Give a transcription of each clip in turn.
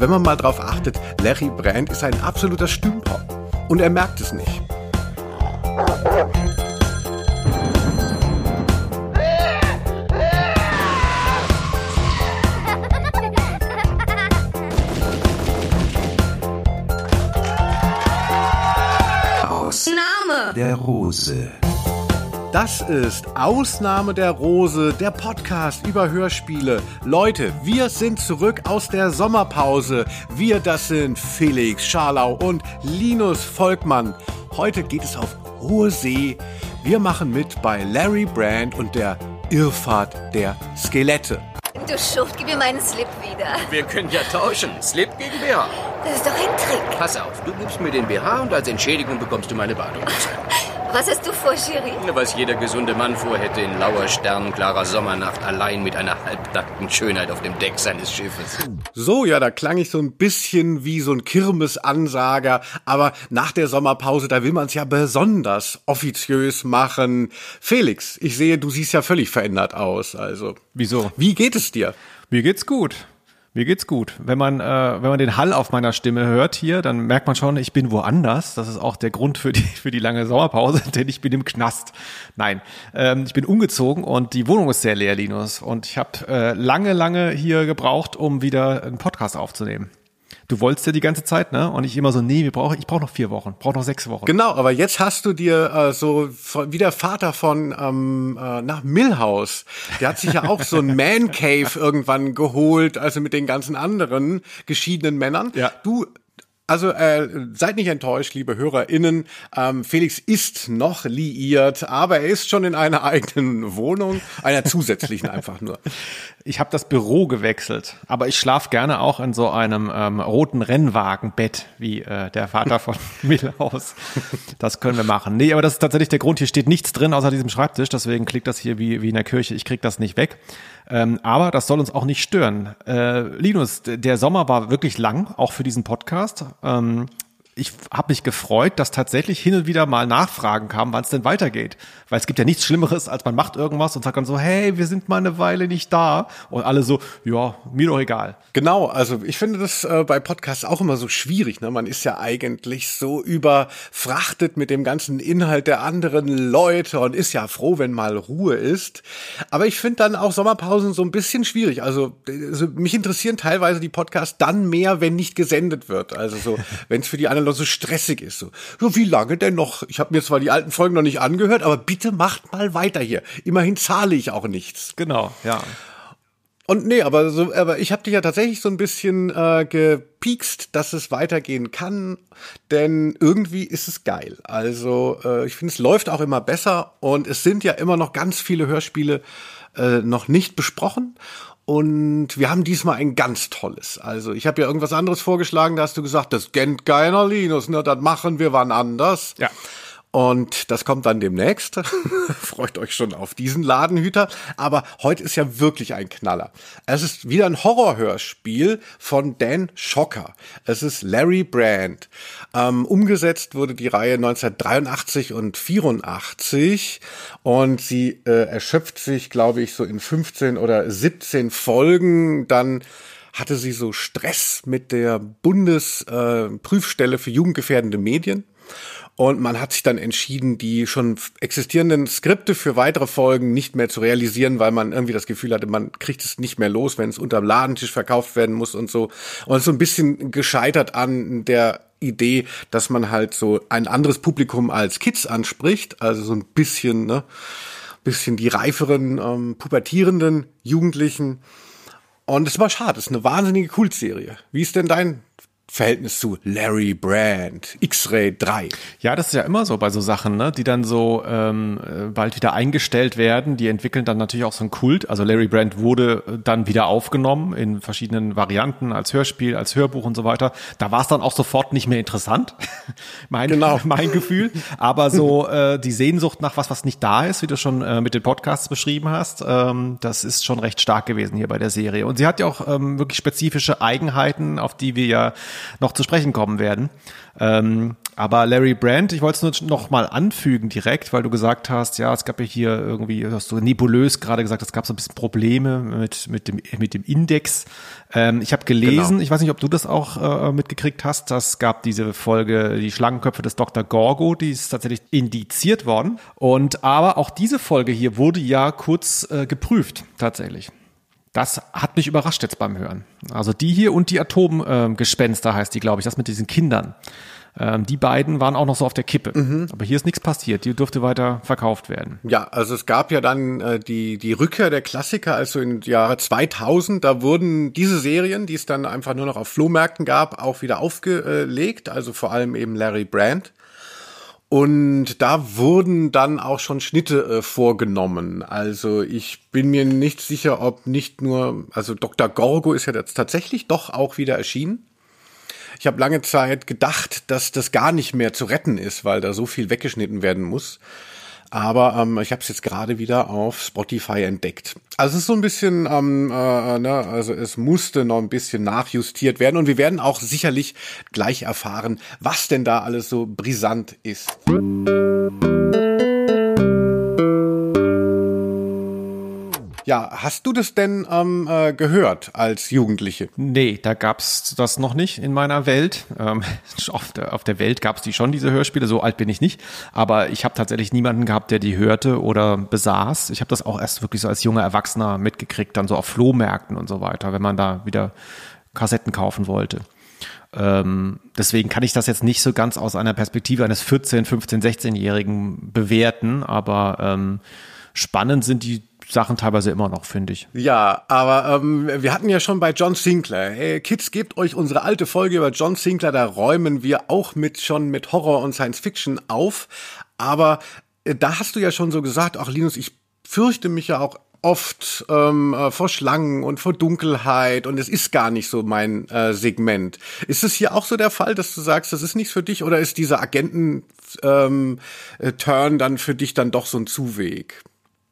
wenn man mal drauf achtet, Larry Brand ist ein absoluter Stümper. Und er merkt es nicht. Ausnahme der Rose. Das ist Ausnahme der Rose, der Podcast über Hörspiele. Leute, wir sind zurück aus der Sommerpause. Wir, das sind Felix Scharlau und Linus Volkmann. Heute geht es auf hohe See. Wir machen mit bei Larry Brand und der Irrfahrt der Skelette. Du Schuft, gib mir meinen Slip wieder. Wir können ja tauschen. Slip gegen BH. Das ist doch ein Trick. Pass auf, du gibst mir den BH und als Entschädigung bekommst du meine Badehose. Was hast du vor, Cherie? Was jeder gesunde Mann vorhätte in lauer, sternklarer Sommernacht allein mit einer halbnackten Schönheit auf dem Deck seines Schiffes. So, ja, da klang ich so ein bisschen wie so ein Kirmesansager, aber nach der Sommerpause, da will man es ja besonders offiziös machen. Felix, ich sehe, du siehst ja völlig verändert aus, also. Wieso? Wie geht es dir? Mir geht's gut. Mir geht's gut. Wenn man, äh, wenn man den Hall auf meiner Stimme hört hier, dann merkt man schon, ich bin woanders. Das ist auch der Grund für die, für die lange Sommerpause, denn ich bin im Knast. Nein, ähm, ich bin umgezogen und die Wohnung ist sehr leer, Linus. Und ich habe äh, lange, lange hier gebraucht, um wieder einen Podcast aufzunehmen. Du wolltest ja die ganze Zeit, ne? Und ich immer so, nee, wir brauchen, ich brauche noch vier Wochen, brauche noch sechs Wochen. Genau, aber jetzt hast du dir äh, so wie der Vater von ähm, äh, nach Millhouse. Der hat sich ja auch so ein Man Cave irgendwann geholt, also mit den ganzen anderen geschiedenen Männern. Ja. Du also äh, seid nicht enttäuscht, liebe HörerInnen. Ähm, Felix ist noch liiert, aber er ist schon in einer eigenen Wohnung, einer zusätzlichen einfach nur. Ich habe das Büro gewechselt, aber ich schlaf gerne auch in so einem ähm, roten Rennwagenbett, wie äh, der Vater von Millhaus. Das können wir machen. Nee, aber das ist tatsächlich der Grund. Hier steht nichts drin außer diesem Schreibtisch, deswegen klickt das hier wie, wie in der Kirche. Ich krieg das nicht weg. Ähm, aber das soll uns auch nicht stören. Äh, Linus, der Sommer war wirklich lang, auch für diesen Podcast. Ähm, ich habe mich gefreut, dass tatsächlich hin und wieder mal Nachfragen kamen, wann es denn weitergeht. Weil es gibt ja nichts Schlimmeres, als man macht irgendwas und sagt dann so, hey, wir sind mal eine Weile nicht da. Und alle so, ja, mir doch egal. Genau, also ich finde das äh, bei Podcasts auch immer so schwierig. Ne? Man ist ja eigentlich so überfrachtet mit dem ganzen Inhalt der anderen Leute und ist ja froh, wenn mal Ruhe ist. Aber ich finde dann auch Sommerpausen so ein bisschen schwierig. Also, also mich interessieren teilweise die Podcasts dann mehr, wenn nicht gesendet wird. Also so, wenn es für die anderen Leute so stressig ist. So, so wie lange denn noch? Ich habe mir zwar die alten Folgen noch nicht angehört, aber bitte macht mal weiter hier. Immerhin zahle ich auch nichts. Genau, ja. Und nee, aber so, aber ich habe dich ja tatsächlich so ein bisschen äh, gepiekst, dass es weitergehen kann, denn irgendwie ist es geil. Also äh, ich finde, es läuft auch immer besser und es sind ja immer noch ganz viele Hörspiele äh, noch nicht besprochen. Und wir haben diesmal ein ganz tolles. Also ich habe ja irgendwas anderes vorgeschlagen, da hast du gesagt, das kennt keiner Linus, ne, das machen wir wann anders. Ja. Und das kommt dann demnächst. Freut euch schon auf diesen Ladenhüter. Aber heute ist ja wirklich ein Knaller. Es ist wieder ein Horrorhörspiel von Dan Schocker. Es ist Larry Brand. Ähm, umgesetzt wurde die Reihe 1983 und 84 und sie äh, erschöpft sich, glaube ich, so in 15 oder 17 Folgen. Dann hatte sie so Stress mit der Bundesprüfstelle äh, für jugendgefährdende Medien. Und man hat sich dann entschieden, die schon existierenden Skripte für weitere Folgen nicht mehr zu realisieren, weil man irgendwie das Gefühl hatte, man kriegt es nicht mehr los, wenn es unterm Ladentisch verkauft werden muss und so. Und so ein bisschen gescheitert an der Idee, dass man halt so ein anderes Publikum als Kids anspricht, also so ein bisschen, ne, bisschen die reiferen, ähm, pubertierenden Jugendlichen. Und es war schade, es ist eine wahnsinnige Kultserie. Wie ist denn dein Verhältnis zu Larry Brand, X-Ray 3. Ja, das ist ja immer so bei so Sachen, ne, die dann so ähm, bald wieder eingestellt werden. Die entwickeln dann natürlich auch so einen Kult. Also Larry Brand wurde dann wieder aufgenommen in verschiedenen Varianten als Hörspiel, als Hörbuch und so weiter. Da war es dann auch sofort nicht mehr interessant, mein, genau. mein Gefühl. Aber so äh, die Sehnsucht nach was, was nicht da ist, wie du schon äh, mit den Podcasts beschrieben hast, ähm, das ist schon recht stark gewesen hier bei der Serie. Und sie hat ja auch ähm, wirklich spezifische Eigenheiten, auf die wir ja noch zu sprechen kommen werden. Ähm, Aber Larry Brandt, ich wollte es nur noch mal anfügen direkt, weil du gesagt hast, ja, es gab ja hier irgendwie, du hast so nebulös gerade gesagt, es gab so ein bisschen Probleme mit, mit, dem, mit dem Index. Ähm, ich habe gelesen, genau. ich weiß nicht, ob du das auch äh, mitgekriegt hast, das gab diese Folge, die Schlangenköpfe des Dr. Gorgo, die ist tatsächlich indiziert worden. Und aber auch diese Folge hier wurde ja kurz äh, geprüft, tatsächlich. Das hat mich überrascht jetzt beim Hören. Also die hier und die Atomgespenster äh, heißt die, glaube ich, das mit diesen Kindern. Ähm, die beiden waren auch noch so auf der Kippe. Mhm. Aber hier ist nichts passiert. Die durfte weiter verkauft werden. Ja, also es gab ja dann äh, die, die Rückkehr der Klassiker, also im Jahre 2000. Da wurden diese Serien, die es dann einfach nur noch auf Flohmärkten gab, auch wieder aufgelegt. Also vor allem eben Larry Brand. Und da wurden dann auch schon Schnitte äh, vorgenommen. Also ich bin mir nicht sicher, ob nicht nur, also Dr. Gorgo ist ja jetzt tatsächlich doch auch wieder erschienen. Ich habe lange Zeit gedacht, dass das gar nicht mehr zu retten ist, weil da so viel weggeschnitten werden muss. Aber ähm, ich habe es jetzt gerade wieder auf Spotify entdeckt. Also es ist so ein bisschen, ähm, äh, ne, also es musste noch ein bisschen nachjustiert werden und wir werden auch sicherlich gleich erfahren, was denn da alles so brisant ist. Ja, hast du das denn ähm, äh, gehört als Jugendliche? Nee, da gab's das noch nicht in meiner Welt. Ähm, auf, der, auf der Welt gab's die schon, diese Hörspiele, so alt bin ich nicht. Aber ich habe tatsächlich niemanden gehabt, der die hörte oder besaß. Ich habe das auch erst wirklich so als junger Erwachsener mitgekriegt, dann so auf Flohmärkten und so weiter, wenn man da wieder Kassetten kaufen wollte. Ähm, deswegen kann ich das jetzt nicht so ganz aus einer Perspektive eines 14, 15, 16-Jährigen bewerten, aber ähm, spannend sind die Sachen teilweise immer noch, finde ich. Ja, aber ähm, wir hatten ja schon bei John Sinclair. Hey, Kids, gebt euch unsere alte Folge über John Sinclair, da räumen wir auch mit schon mit Horror und Science Fiction auf. Aber äh, da hast du ja schon so gesagt, ach Linus, ich fürchte mich ja auch oft ähm, äh, vor Schlangen und vor Dunkelheit und es ist gar nicht so mein äh, Segment. Ist es hier auch so der Fall, dass du sagst, das ist nichts für dich oder ist dieser Agenten-Turn ähm, dann für dich dann doch so ein Zuweg?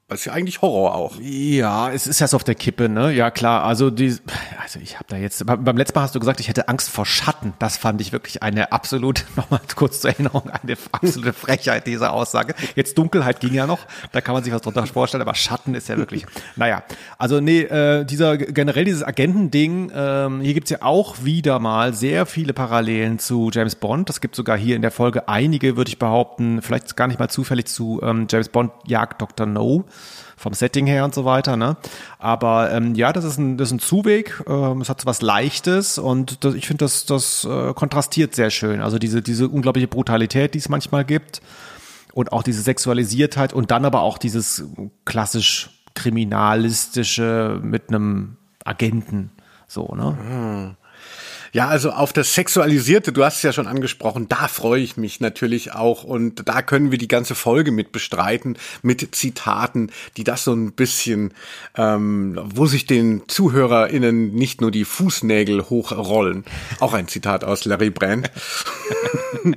Das ist ja eigentlich Horror auch. Ja, es ist ja so auf der Kippe, ne? Ja, klar. Also die, also ich habe da jetzt beim letzten Mal hast du gesagt, ich hätte Angst vor Schatten. Das fand ich wirklich eine absolut, nochmal kurz zur Erinnerung, eine absolute Frechheit diese Aussage. Jetzt Dunkelheit ging ja noch, da kann man sich was drunter vorstellen, aber Schatten ist ja wirklich. naja, also nee, äh, dieser generell dieses Agentending. Ähm, hier gibt's ja auch wieder mal sehr viele Parallelen zu James Bond. Das gibt sogar hier in der Folge einige, würde ich behaupten, vielleicht gar nicht mal zufällig zu ähm, James Bond Jagd Dr. No vom Setting her und so weiter. Ne? Aber ähm, ja, das ist ein, das ist ein Zuweg. Ähm, es hat so was Leichtes und das, ich finde, das, das äh, kontrastiert sehr schön. Also diese, diese unglaubliche Brutalität, die es manchmal gibt und auch diese Sexualisiertheit und dann aber auch dieses klassisch kriminalistische mit einem Agenten. So, ne? Hm. Ja, also auf das Sexualisierte, du hast es ja schon angesprochen, da freue ich mich natürlich auch und da können wir die ganze Folge mit bestreiten, mit Zitaten, die das so ein bisschen, ähm, wo sich den ZuhörerInnen nicht nur die Fußnägel hochrollen. Auch ein Zitat aus Larry Brand.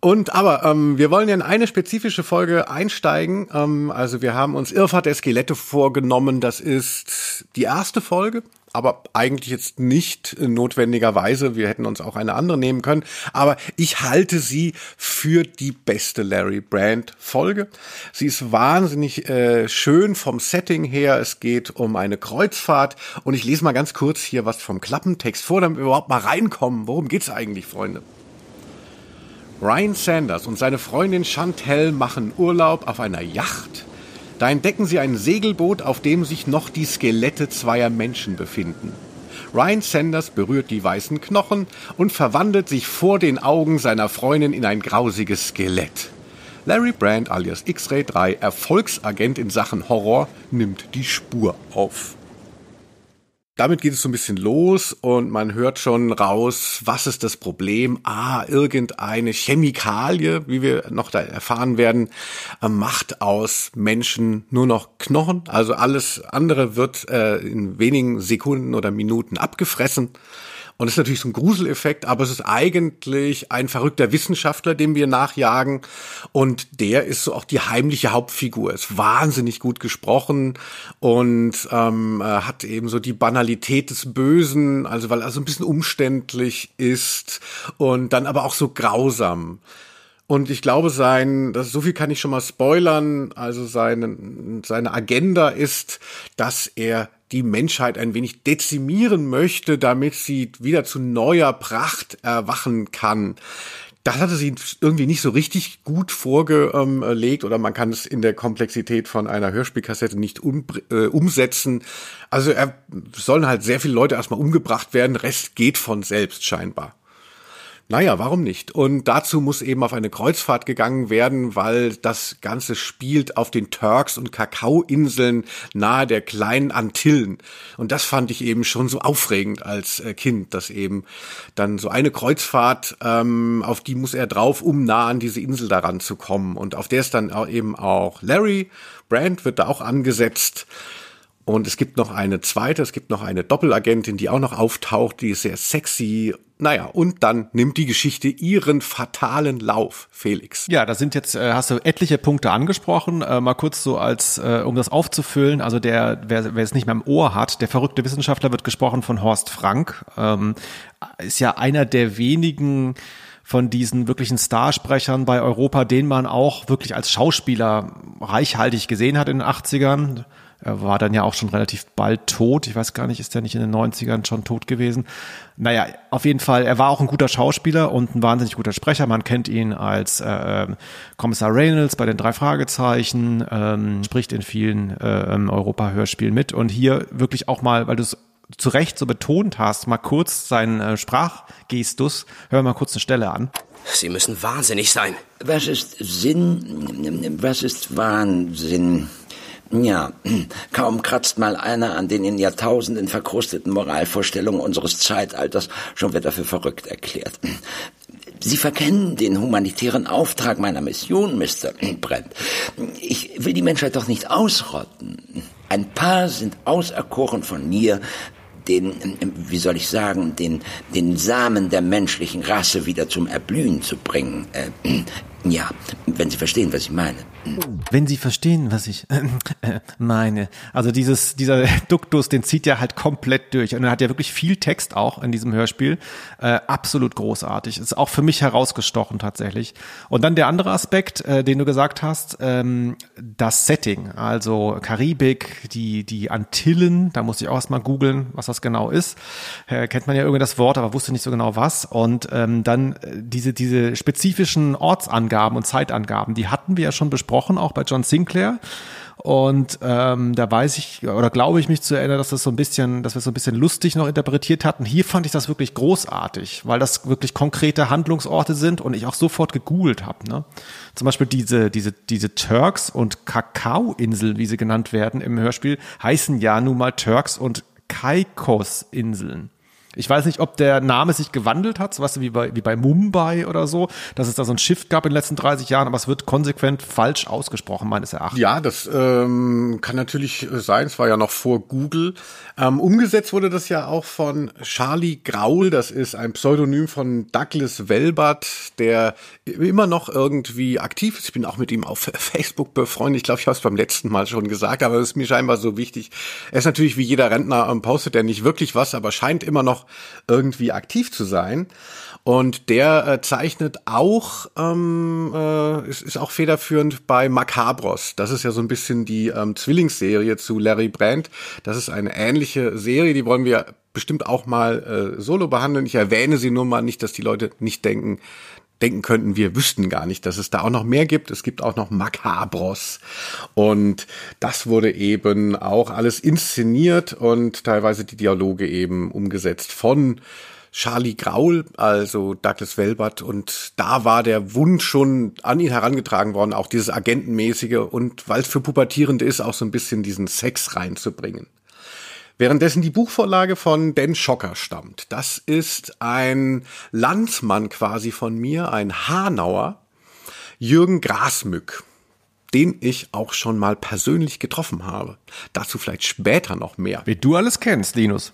Und aber ähm, wir wollen ja in eine spezifische Folge einsteigen. Ähm, also wir haben uns Irrfahrt der Skelette vorgenommen. Das ist die erste Folge aber eigentlich jetzt nicht notwendigerweise. Wir hätten uns auch eine andere nehmen können. Aber ich halte sie für die beste Larry Brand Folge. Sie ist wahnsinnig äh, schön vom Setting her. Es geht um eine Kreuzfahrt und ich lese mal ganz kurz hier was vom Klappentext vor, damit wir überhaupt mal reinkommen. Worum geht's eigentlich, Freunde? Ryan Sanders und seine Freundin Chantel machen Urlaub auf einer Yacht da entdecken sie ein Segelboot, auf dem sich noch die Skelette zweier Menschen befinden. Ryan Sanders berührt die weißen Knochen und verwandelt sich vor den Augen seiner Freundin in ein grausiges Skelett. Larry Brand alias X-Ray 3, Erfolgsagent in Sachen Horror, nimmt die Spur auf damit geht es so ein bisschen los und man hört schon raus, was ist das Problem? Ah, irgendeine Chemikalie, wie wir noch da erfahren werden, äh, macht aus Menschen nur noch Knochen. Also alles andere wird äh, in wenigen Sekunden oder Minuten abgefressen. Und es ist natürlich so ein Gruseleffekt, aber es ist eigentlich ein verrückter Wissenschaftler, dem wir nachjagen. Und der ist so auch die heimliche Hauptfigur. Ist wahnsinnig gut gesprochen und ähm, hat eben so die Banalität des Bösen, also weil er so ein bisschen umständlich ist und dann aber auch so grausam. Und ich glaube, sein, das, so viel kann ich schon mal spoilern, also seine, seine Agenda ist, dass er die Menschheit ein wenig dezimieren möchte, damit sie wieder zu neuer Pracht erwachen kann. Das hatte sie irgendwie nicht so richtig gut vorgelegt oder man kann es in der Komplexität von einer Hörspielkassette nicht um, äh, umsetzen. Also er sollen halt sehr viele Leute erstmal umgebracht werden, Rest geht von selbst scheinbar. Naja, warum nicht? Und dazu muss eben auf eine Kreuzfahrt gegangen werden, weil das Ganze spielt auf den Turks- und Kakaoinseln nahe der kleinen Antillen. Und das fand ich eben schon so aufregend als äh, Kind, dass eben dann so eine Kreuzfahrt, ähm, auf die muss er drauf, um nah an diese Insel daran zu kommen. Und auf der ist dann auch eben auch Larry Brand wird da auch angesetzt. Und es gibt noch eine zweite, es gibt noch eine Doppelagentin, die auch noch auftaucht, die ist sehr sexy. Naja, und dann nimmt die Geschichte ihren fatalen Lauf, Felix. Ja, da sind jetzt, äh, hast du etliche Punkte angesprochen. Äh, mal kurz so als, äh, um das aufzufüllen. Also der, wer, wer es nicht mehr im Ohr hat, der verrückte Wissenschaftler wird gesprochen von Horst Frank. Ähm, ist ja einer der wenigen von diesen wirklichen Starsprechern bei Europa, den man auch wirklich als Schauspieler reichhaltig gesehen hat in den 80ern. Er war dann ja auch schon relativ bald tot. Ich weiß gar nicht, ist er nicht in den 90ern schon tot gewesen? Naja, auf jeden Fall, er war auch ein guter Schauspieler und ein wahnsinnig guter Sprecher. Man kennt ihn als äh, ähm, Kommissar Reynolds bei den drei Fragezeichen, ähm, spricht in vielen äh, ähm, Europa-Hörspielen mit und hier wirklich auch mal, weil du es zu Recht so betont hast, mal kurz seinen äh, Sprachgestus. Hör mal kurz eine Stelle an. Sie müssen wahnsinnig sein. Was ist Sinn? Was ist Wahnsinn? Ja, kaum kratzt mal einer an den in Jahrtausenden verkrusteten Moralvorstellungen unseres Zeitalters, schon wird für verrückt erklärt. Sie verkennen den humanitären Auftrag meiner Mission, Mr. Brent. Ich will die Menschheit doch nicht ausrotten. Ein paar sind auserkoren von mir, den, wie soll ich sagen, den, den Samen der menschlichen Rasse wieder zum Erblühen zu bringen. Äh, ja, wenn Sie verstehen, was ich meine. Wenn Sie verstehen, was ich äh, meine. Also dieses, dieser Duktus, den zieht ja halt komplett durch. Und er hat ja wirklich viel Text auch in diesem Hörspiel. Äh, absolut großartig. Ist auch für mich herausgestochen tatsächlich. Und dann der andere Aspekt, äh, den du gesagt hast, ähm, das Setting. Also Karibik, die, die Antillen, da muss ich auch erstmal googeln, was das genau ist. Äh, kennt man ja irgendwie das Wort, aber wusste nicht so genau was. Und ähm, dann äh, diese, diese spezifischen Ortsangaben Angaben und Zeitangaben, die hatten wir ja schon besprochen, auch bei John Sinclair. Und ähm, da weiß ich oder glaube ich mich zu erinnern, dass das so ein bisschen, dass wir so ein bisschen lustig noch interpretiert hatten. Hier fand ich das wirklich großartig, weil das wirklich konkrete Handlungsorte sind und ich auch sofort gegoogelt habe. Ne? Zum Beispiel diese diese diese Turks und Kakaoinseln, wie sie genannt werden im Hörspiel, heißen ja nun mal Turks und Caicos-Inseln. Ich weiß nicht, ob der Name sich gewandelt hat, so was wie bei, wie bei Mumbai oder so, dass es da so ein Shift gab in den letzten 30 Jahren, aber es wird konsequent falsch ausgesprochen, meines Erachtens. Ja, das ähm, kann natürlich sein. Es war ja noch vor Google. Ähm, umgesetzt wurde das ja auch von Charlie Graul. Das ist ein Pseudonym von Douglas Welbert, der immer noch irgendwie aktiv ist. Ich bin auch mit ihm auf Facebook befreundet. Ich glaube, ich habe es beim letzten Mal schon gesagt, aber es ist mir scheinbar so wichtig. Er ist natürlich wie jeder Rentner, ähm, postet er nicht wirklich was, aber scheint immer noch irgendwie aktiv zu sein. Und der äh, zeichnet auch, ähm, äh, ist, ist auch federführend bei Macabros. Das ist ja so ein bisschen die ähm, Zwillingsserie zu Larry Brandt. Das ist eine ähnliche Serie, die wollen wir bestimmt auch mal äh, solo behandeln. Ich erwähne sie nur mal nicht, dass die Leute nicht denken, denken könnten, wir wüssten gar nicht, dass es da auch noch mehr gibt. Es gibt auch noch Macabros. Und das wurde eben auch alles inszeniert und teilweise die Dialoge eben umgesetzt von Charlie Graul, also Douglas Welbert. Und da war der Wunsch schon an ihn herangetragen worden, auch dieses Agentenmäßige und weil es für Pubertierende ist, auch so ein bisschen diesen Sex reinzubringen. Währenddessen die Buchvorlage von Dan Schocker stammt. Das ist ein Landsmann quasi von mir, ein Hanauer, Jürgen Grasmück. Den ich auch schon mal persönlich getroffen habe. Dazu vielleicht später noch mehr. Wie du alles kennst, Linus.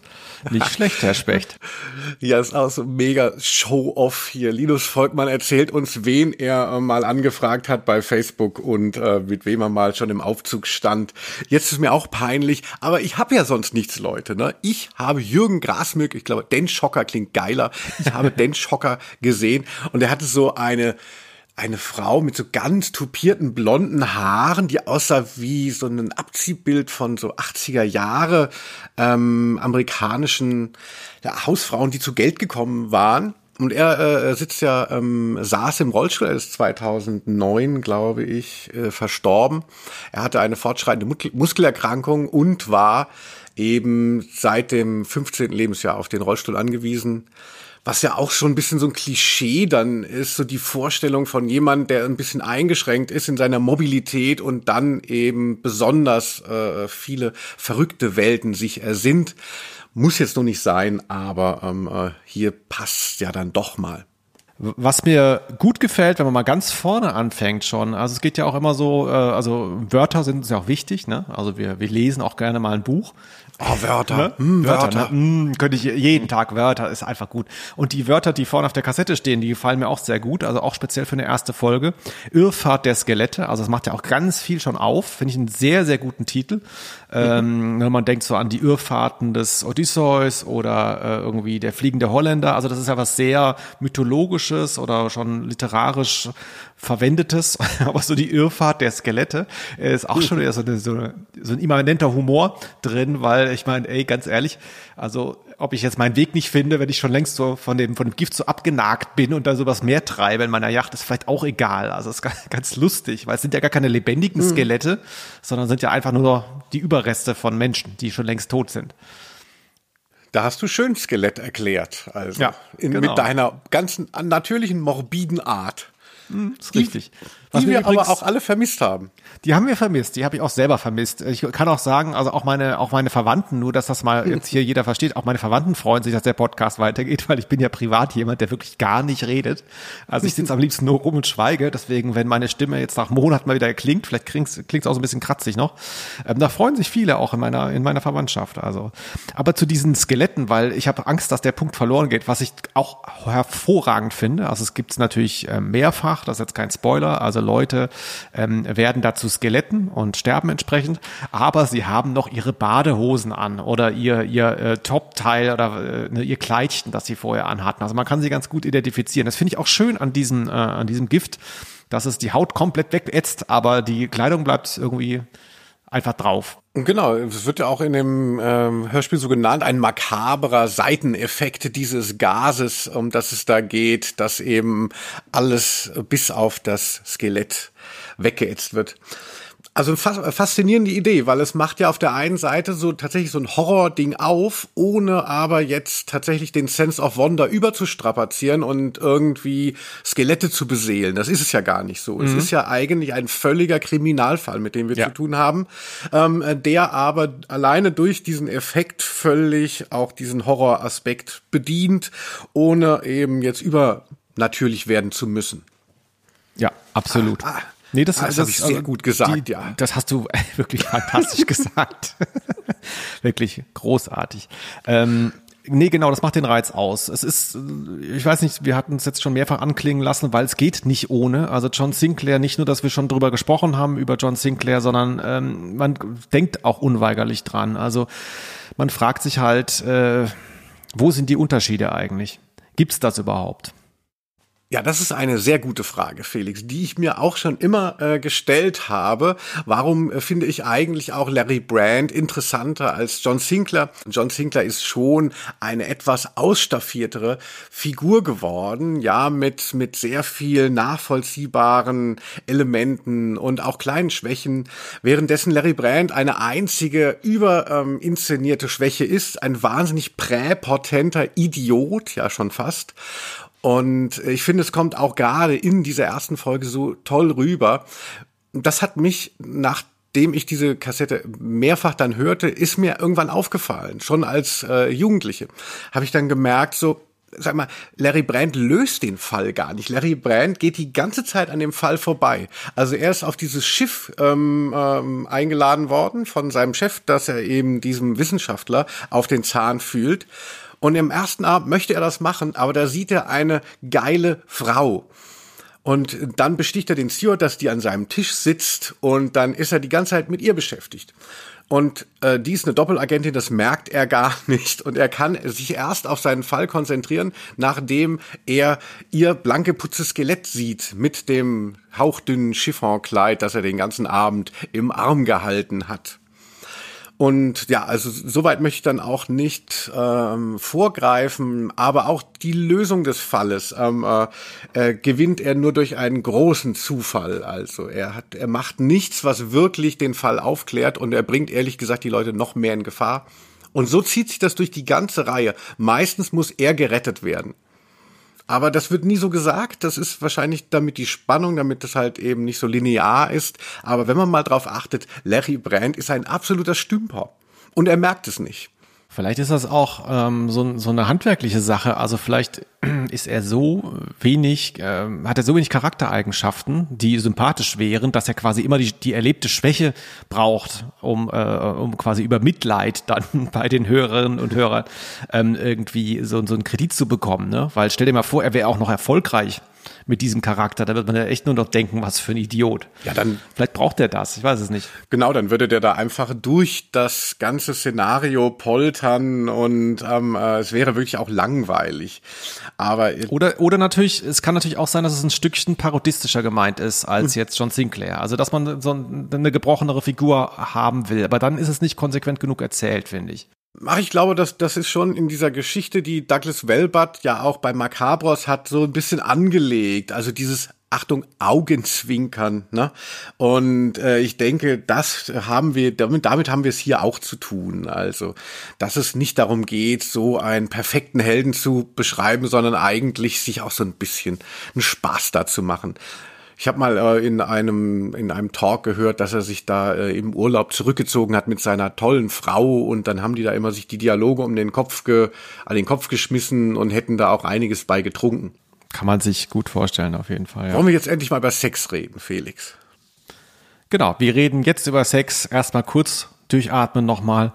Nicht schlecht, Herr Specht. Ja, ist auch so mega Show-off hier. Linus Volkmann erzählt uns, wen er äh, mal angefragt hat bei Facebook und äh, mit wem er mal schon im Aufzug stand. Jetzt ist mir auch peinlich, aber ich habe ja sonst nichts, Leute. Ne? Ich habe Jürgen Grasmück, ich glaube, Den Schocker klingt geiler. Ich habe Den Schocker gesehen und er hatte so eine eine Frau mit so ganz tupierten blonden Haaren, die aussah wie so ein Abziehbild von so 80er Jahre ähm, amerikanischen ja, Hausfrauen, die zu Geld gekommen waren. Und er äh, sitzt ja, ähm, saß im Rollstuhl, er ist 2009, glaube ich, äh, verstorben. Er hatte eine fortschreitende Muskelerkrankung und war eben seit dem 15. Lebensjahr auf den Rollstuhl angewiesen was ja auch schon ein bisschen so ein Klischee dann ist, so die Vorstellung von jemand, der ein bisschen eingeschränkt ist in seiner Mobilität und dann eben besonders äh, viele verrückte Welten sich ersinnt. Muss jetzt noch nicht sein, aber ähm, äh, hier passt ja dann doch mal. Was mir gut gefällt, wenn man mal ganz vorne anfängt schon, also es geht ja auch immer so, äh, also Wörter sind uns ja auch wichtig, ne? Also wir, wir lesen auch gerne mal ein Buch. Oh, Wörter. Ne? Mm, Wörter. Wörter. Ne? Mm, könnte ich jeden Tag Wörter, ist einfach gut. Und die Wörter, die vorne auf der Kassette stehen, die gefallen mir auch sehr gut, also auch speziell für eine erste Folge. Irrfahrt der Skelette, also es macht ja auch ganz viel schon auf, finde ich einen sehr, sehr guten Titel. Ähm, wenn man denkt so an die Irrfahrten des Odysseus oder äh, irgendwie der fliegende Holländer, also das ist ja was sehr mythologisches oder schon literarisch verwendetes, aber so die Irrfahrt der Skelette ist auch schon eher so, eine, so, eine, so ein immanenter Humor drin, weil ich meine, ey, ganz ehrlich, also ob ich jetzt meinen Weg nicht finde, wenn ich schon längst so von dem, von dem Gift so abgenagt bin und da sowas mehr treibe in meiner Yacht, ist vielleicht auch egal. Also ist ganz lustig, weil es sind ja gar keine lebendigen mhm. Skelette, mhm. sondern sind ja einfach nur die Überreste von Menschen, die schon längst tot sind. Da hast du schön Skelett erklärt, also ja, in, genau. mit deiner ganzen natürlichen morbiden Art. Mhm, ist richtig. Was die wir übrigens, aber auch alle vermisst haben. Die haben wir vermisst, die habe ich auch selber vermisst. Ich kann auch sagen, also auch meine, auch meine Verwandten, nur dass das mal jetzt hier jeder versteht, auch meine Verwandten freuen sich, dass der Podcast weitergeht, weil ich bin ja privat jemand, der wirklich gar nicht redet. Also ich sitze am liebsten nur rum und schweige, deswegen, wenn meine Stimme jetzt nach Monaten mal wieder klingt, vielleicht klingt es auch so ein bisschen kratzig noch, ähm, da freuen sich viele auch in meiner, in meiner Verwandtschaft. Also, aber zu diesen Skeletten, weil ich habe Angst, dass der Punkt verloren geht, was ich auch hervorragend finde. Also es gibt es natürlich äh, mehrfach, das ist jetzt kein Spoiler, also also Leute ähm, werden dazu Skeletten und sterben entsprechend, aber sie haben noch ihre Badehosen an oder ihr, ihr äh, Top-Teil oder äh, ne, ihr Kleidchen, das sie vorher anhatten. Also man kann sie ganz gut identifizieren. Das finde ich auch schön an diesem, äh, an diesem Gift, dass es die Haut komplett wegätzt, aber die Kleidung bleibt irgendwie einfach drauf. Genau, es wird ja auch in dem ähm, Hörspiel so genannt, ein makaberer Seiteneffekt dieses Gases, um das es da geht, dass eben alles bis auf das Skelett weggeätzt wird. Also faszinierende Idee, weil es macht ja auf der einen Seite so tatsächlich so ein Horror-Ding auf, ohne aber jetzt tatsächlich den Sense of Wonder überzustrapazieren und irgendwie Skelette zu beseelen. Das ist es ja gar nicht so. Mhm. Es ist ja eigentlich ein völliger Kriminalfall, mit dem wir ja. zu tun haben, ähm, der aber alleine durch diesen Effekt völlig auch diesen Horroraspekt bedient, ohne eben jetzt übernatürlich werden zu müssen. Ja, absolut. Ah, ah. Nee, das, ah, das, das habe ich sehr also, gut gesagt, die, ja. Das hast du wirklich fantastisch gesagt. wirklich großartig. Ähm, nee, genau, das macht den Reiz aus. Es ist, ich weiß nicht, wir hatten es jetzt schon mehrfach anklingen lassen, weil es geht nicht ohne. Also John Sinclair, nicht nur, dass wir schon drüber gesprochen haben, über John Sinclair, sondern ähm, man denkt auch unweigerlich dran. Also man fragt sich halt, äh, wo sind die Unterschiede eigentlich? Gibt's das überhaupt? Ja, das ist eine sehr gute Frage, Felix, die ich mir auch schon immer äh, gestellt habe. Warum äh, finde ich eigentlich auch Larry Brand interessanter als John Sinclair? John Sinclair ist schon eine etwas ausstaffiertere Figur geworden, ja, mit, mit sehr viel nachvollziehbaren Elementen und auch kleinen Schwächen, währenddessen Larry Brand eine einzige überinszenierte ähm, Schwäche ist, ein wahnsinnig präpotenter Idiot, ja schon fast. Und ich finde, es kommt auch gerade in dieser ersten Folge so toll rüber. Das hat mich nachdem ich diese Kassette mehrfach dann hörte, ist mir irgendwann aufgefallen. Schon als äh, Jugendliche habe ich dann gemerkt, so sag mal, Larry Brand löst den Fall gar nicht. Larry Brand geht die ganze Zeit an dem Fall vorbei. Also er ist auf dieses Schiff ähm, ähm, eingeladen worden von seinem Chef, dass er eben diesem Wissenschaftler auf den Zahn fühlt. Und im ersten Abend möchte er das machen, aber da sieht er eine geile Frau. Und dann besticht er den Steward, dass die an seinem Tisch sitzt und dann ist er die ganze Zeit mit ihr beschäftigt. Und äh, die ist eine Doppelagentin, das merkt er gar nicht. Und er kann sich erst auf seinen Fall konzentrieren, nachdem er ihr blanke Putze Skelett sieht mit dem hauchdünnen Chiffonkleid, das er den ganzen Abend im Arm gehalten hat. Und ja, also soweit möchte ich dann auch nicht ähm, vorgreifen, aber auch die Lösung des Falles ähm, äh, äh, gewinnt er nur durch einen großen Zufall. Also er hat, er macht nichts, was wirklich den Fall aufklärt und er bringt ehrlich gesagt die Leute noch mehr in Gefahr. Und so zieht sich das durch die ganze Reihe. Meistens muss er gerettet werden. Aber das wird nie so gesagt. Das ist wahrscheinlich damit die Spannung, damit das halt eben nicht so linear ist. Aber wenn man mal drauf achtet, Larry Brand ist ein absoluter Stümper. Und er merkt es nicht. Vielleicht ist das auch ähm, so, so eine handwerkliche Sache. Also vielleicht ist er so wenig, äh, hat er so wenig Charaktereigenschaften, die sympathisch wären, dass er quasi immer die, die erlebte Schwäche braucht, um, äh, um quasi über Mitleid dann bei den Hörerinnen und Hörern ähm, irgendwie so, so einen Kredit zu bekommen. Ne? Weil stell dir mal vor, er wäre auch noch erfolgreich mit diesem Charakter. Da wird man ja echt nur noch denken, was für ein Idiot. Ja, dann. Vielleicht braucht er das, ich weiß es nicht. Genau, dann würde der da einfach durch das ganze Szenario poltern und ähm, äh, es wäre wirklich auch langweilig. Aber. Oder, oder natürlich, es kann natürlich auch sein, dass es ein Stückchen parodistischer gemeint ist als hm. jetzt John Sinclair. Also, dass man so eine gebrochenere Figur haben will. Aber dann ist es nicht konsequent genug erzählt, finde ich. Ach, ich glaube, dass das ist schon in dieser Geschichte, die Douglas Welbert ja auch bei Macabros hat, so ein bisschen angelegt. Also dieses Achtung, Augenzwinkern. Ne? Und äh, ich denke, das haben wir, damit, damit haben wir es hier auch zu tun. Also, dass es nicht darum geht, so einen perfekten Helden zu beschreiben, sondern eigentlich sich auch so ein bisschen einen Spaß dazu machen. Ich habe mal äh, in einem in einem Talk gehört, dass er sich da äh, im Urlaub zurückgezogen hat mit seiner tollen Frau und dann haben die da immer sich die Dialoge um den Kopf ge, an den Kopf geschmissen und hätten da auch einiges bei getrunken. Kann man sich gut vorstellen, auf jeden Fall. Ja. Wollen wir jetzt endlich mal über Sex reden, Felix? Genau, wir reden jetzt über Sex. Erstmal kurz durchatmen nochmal,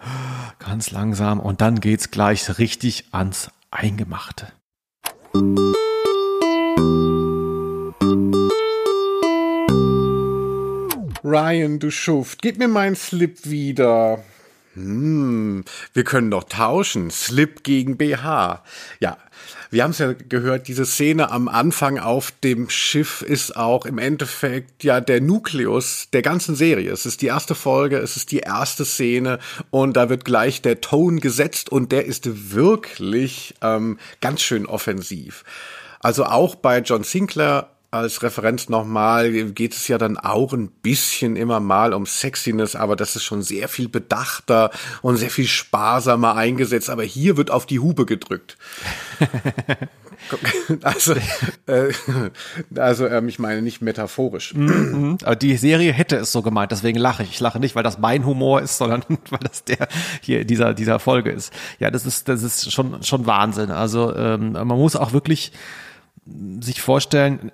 ganz langsam und dann geht's gleich richtig ans Eingemachte. Ryan, du Schuft, gib mir meinen Slip wieder. Hm, wir können doch tauschen. Slip gegen BH. Ja, wir haben es ja gehört, diese Szene am Anfang auf dem Schiff ist auch im Endeffekt ja der Nukleus der ganzen Serie. Es ist die erste Folge, es ist die erste Szene und da wird gleich der Ton gesetzt und der ist wirklich ähm, ganz schön offensiv. Also auch bei John Sinclair als Referenz nochmal geht es ja dann auch ein bisschen immer mal um Sexiness, aber das ist schon sehr viel bedachter und sehr viel sparsamer eingesetzt. Aber hier wird auf die Hube gedrückt. also, äh, also ähm, ich meine nicht metaphorisch. Mhm, aber die Serie hätte es so gemeint, deswegen lache ich. Ich lache nicht, weil das mein Humor ist, sondern weil das der hier dieser dieser Folge ist. Ja, das ist das ist schon schon Wahnsinn. Also ähm, man muss auch wirklich sich vorstellen,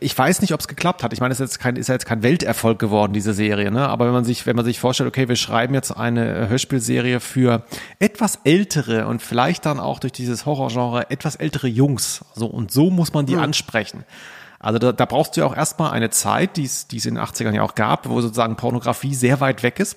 ich weiß nicht, ob es geklappt hat. Ich meine, es ist jetzt kein, ist ja jetzt kein Welterfolg geworden, diese Serie, ne? Aber wenn man sich, wenn man sich vorstellt, okay, wir schreiben jetzt eine Hörspielserie für etwas ältere und vielleicht dann auch durch dieses Horrorgenre etwas ältere Jungs. So, und so muss man die ja. ansprechen. Also da, da brauchst du ja auch erstmal eine Zeit, die es, die es in den 80ern ja auch gab, wo sozusagen Pornografie sehr weit weg ist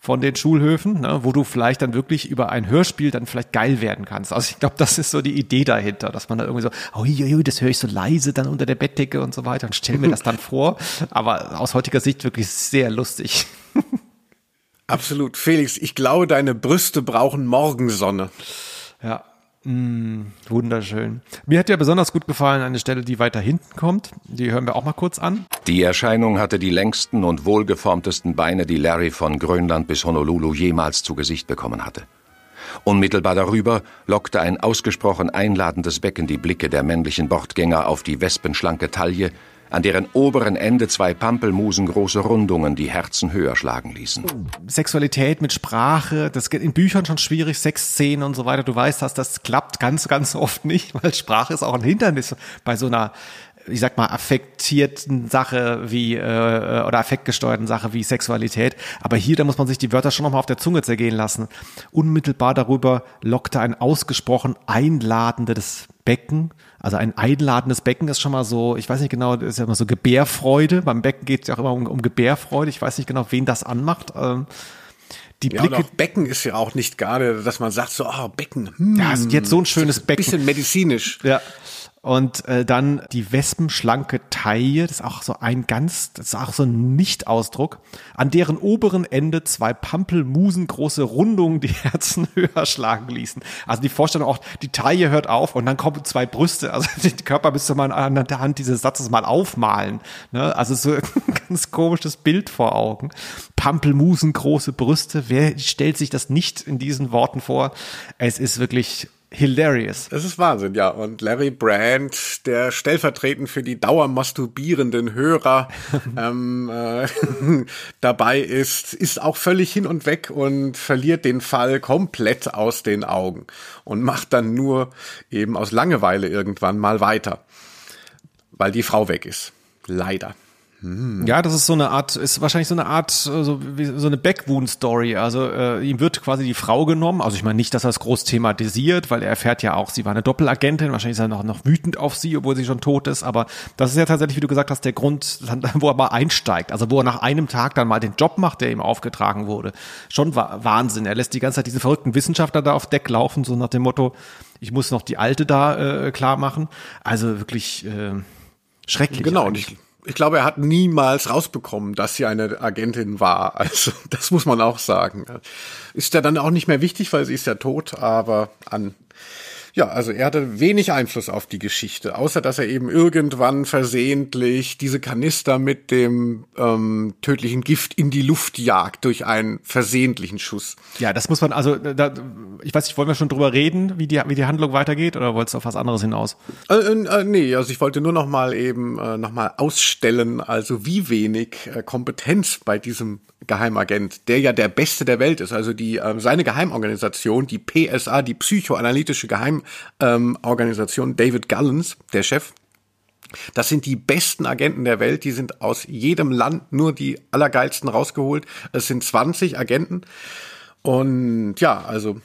von den Schulhöfen, ne, wo du vielleicht dann wirklich über ein Hörspiel dann vielleicht geil werden kannst. Also ich glaube, das ist so die Idee dahinter, dass man da irgendwie so, oh, ui, das höre ich so leise dann unter der Bettdecke und so weiter und stell mir das dann vor. Aber aus heutiger Sicht wirklich sehr lustig. Absolut. Felix, ich glaube, deine Brüste brauchen Morgensonne. Ja, Mm, wunderschön. Mir hat ja besonders gut gefallen eine Stelle, die weiter hinten kommt. Die hören wir auch mal kurz an. Die Erscheinung hatte die längsten und wohlgeformtesten Beine, die Larry von Grönland bis Honolulu jemals zu Gesicht bekommen hatte. Unmittelbar darüber lockte ein ausgesprochen einladendes Becken die Blicke der männlichen Bordgänger auf die wespenschlanke Taille, an deren oberen Ende zwei Pampelmusen große Rundungen die Herzen höher schlagen ließen. Sexualität mit Sprache, das geht in Büchern schon schwierig, Sexszenen und so weiter. Du weißt, dass das klappt ganz, ganz oft nicht, weil Sprache ist auch ein Hindernis bei so einer ich sag mal, affektierten Sache wie äh, oder affektgesteuerten Sache wie Sexualität. Aber hier, da muss man sich die Wörter schon nochmal auf der Zunge zergehen lassen. Unmittelbar darüber lockte ein ausgesprochen einladendes Becken. Also ein einladendes Becken ist schon mal so, ich weiß nicht genau, das ist ja immer so Gebärfreude. Beim Becken geht es ja auch immer um, um Gebärfreude. Ich weiß nicht genau, wen das anmacht. Ähm, die Blicke. Ja, Becken ist ja auch nicht gerade, dass man sagt so, ah, oh, Becken. Hm, ja, jetzt so ein schönes Becken. Bisschen medizinisch. Ja. Und äh, dann die wespenschlanke Taille, das ist auch so ein ganz, das ist auch so ein Nicht-Ausdruck, an deren oberen Ende zwei Pampelmusen große Rundungen die Herzen höher schlagen ließen. Also die Vorstellung auch, die Taille hört auf und dann kommen zwei Brüste, also die Körper müsste man an der Hand dieses Satzes mal aufmalen. Ne? Also so ein ganz komisches Bild vor Augen. Pampelmusen große Brüste, wer stellt sich das nicht in diesen Worten vor? Es ist wirklich hilarious. Es ist Wahnsinn, ja. Und Larry Brand, der stellvertretend für die dauermasturbierenden Hörer ähm, äh, dabei ist, ist auch völlig hin und weg und verliert den Fall komplett aus den Augen und macht dann nur eben aus Langeweile irgendwann mal weiter, weil die Frau weg ist. Leider. Hm. Ja, das ist so eine Art, ist wahrscheinlich so eine Art, so, wie, so eine Backwound-Story. Also äh, ihm wird quasi die Frau genommen. Also ich meine nicht, dass er es groß thematisiert, weil er erfährt ja auch, sie war eine Doppelagentin. Wahrscheinlich ist er noch, noch wütend auf sie, obwohl sie schon tot ist. Aber das ist ja tatsächlich, wie du gesagt hast, der Grund, wo er mal einsteigt. Also wo er nach einem Tag dann mal den Job macht, der ihm aufgetragen wurde. Schon Wahnsinn. Er lässt die ganze Zeit diese verrückten Wissenschaftler da auf Deck laufen, so nach dem Motto, ich muss noch die Alte da äh, klar machen. Also wirklich äh, schrecklich. Genau, eigentlich. und ich ich glaube, er hat niemals rausbekommen, dass sie eine Agentin war. Also das muss man auch sagen. Ist ja dann auch nicht mehr wichtig, weil sie ist ja tot, aber an ja, also er hatte wenig Einfluss auf die Geschichte, außer dass er eben irgendwann versehentlich diese Kanister mit dem ähm, tödlichen Gift in die Luft jagt durch einen versehentlichen Schuss. Ja, das muss man, also da, ich weiß nicht, wollen wir schon drüber reden, wie die, wie die Handlung weitergeht oder wolltest du auf was anderes hinaus? Äh, äh, nee, also ich wollte nur noch mal eben äh, noch mal ausstellen, also wie wenig äh, Kompetenz bei diesem Geheimagent, der ja der Beste der Welt ist. Also die ähm, seine Geheimorganisation, die PSA, die psychoanalytische Geheimorganisation, ähm, David Gullens, der Chef, das sind die besten Agenten der Welt, die sind aus jedem Land nur die allergeilsten rausgeholt. Es sind 20 Agenten. Und ja, also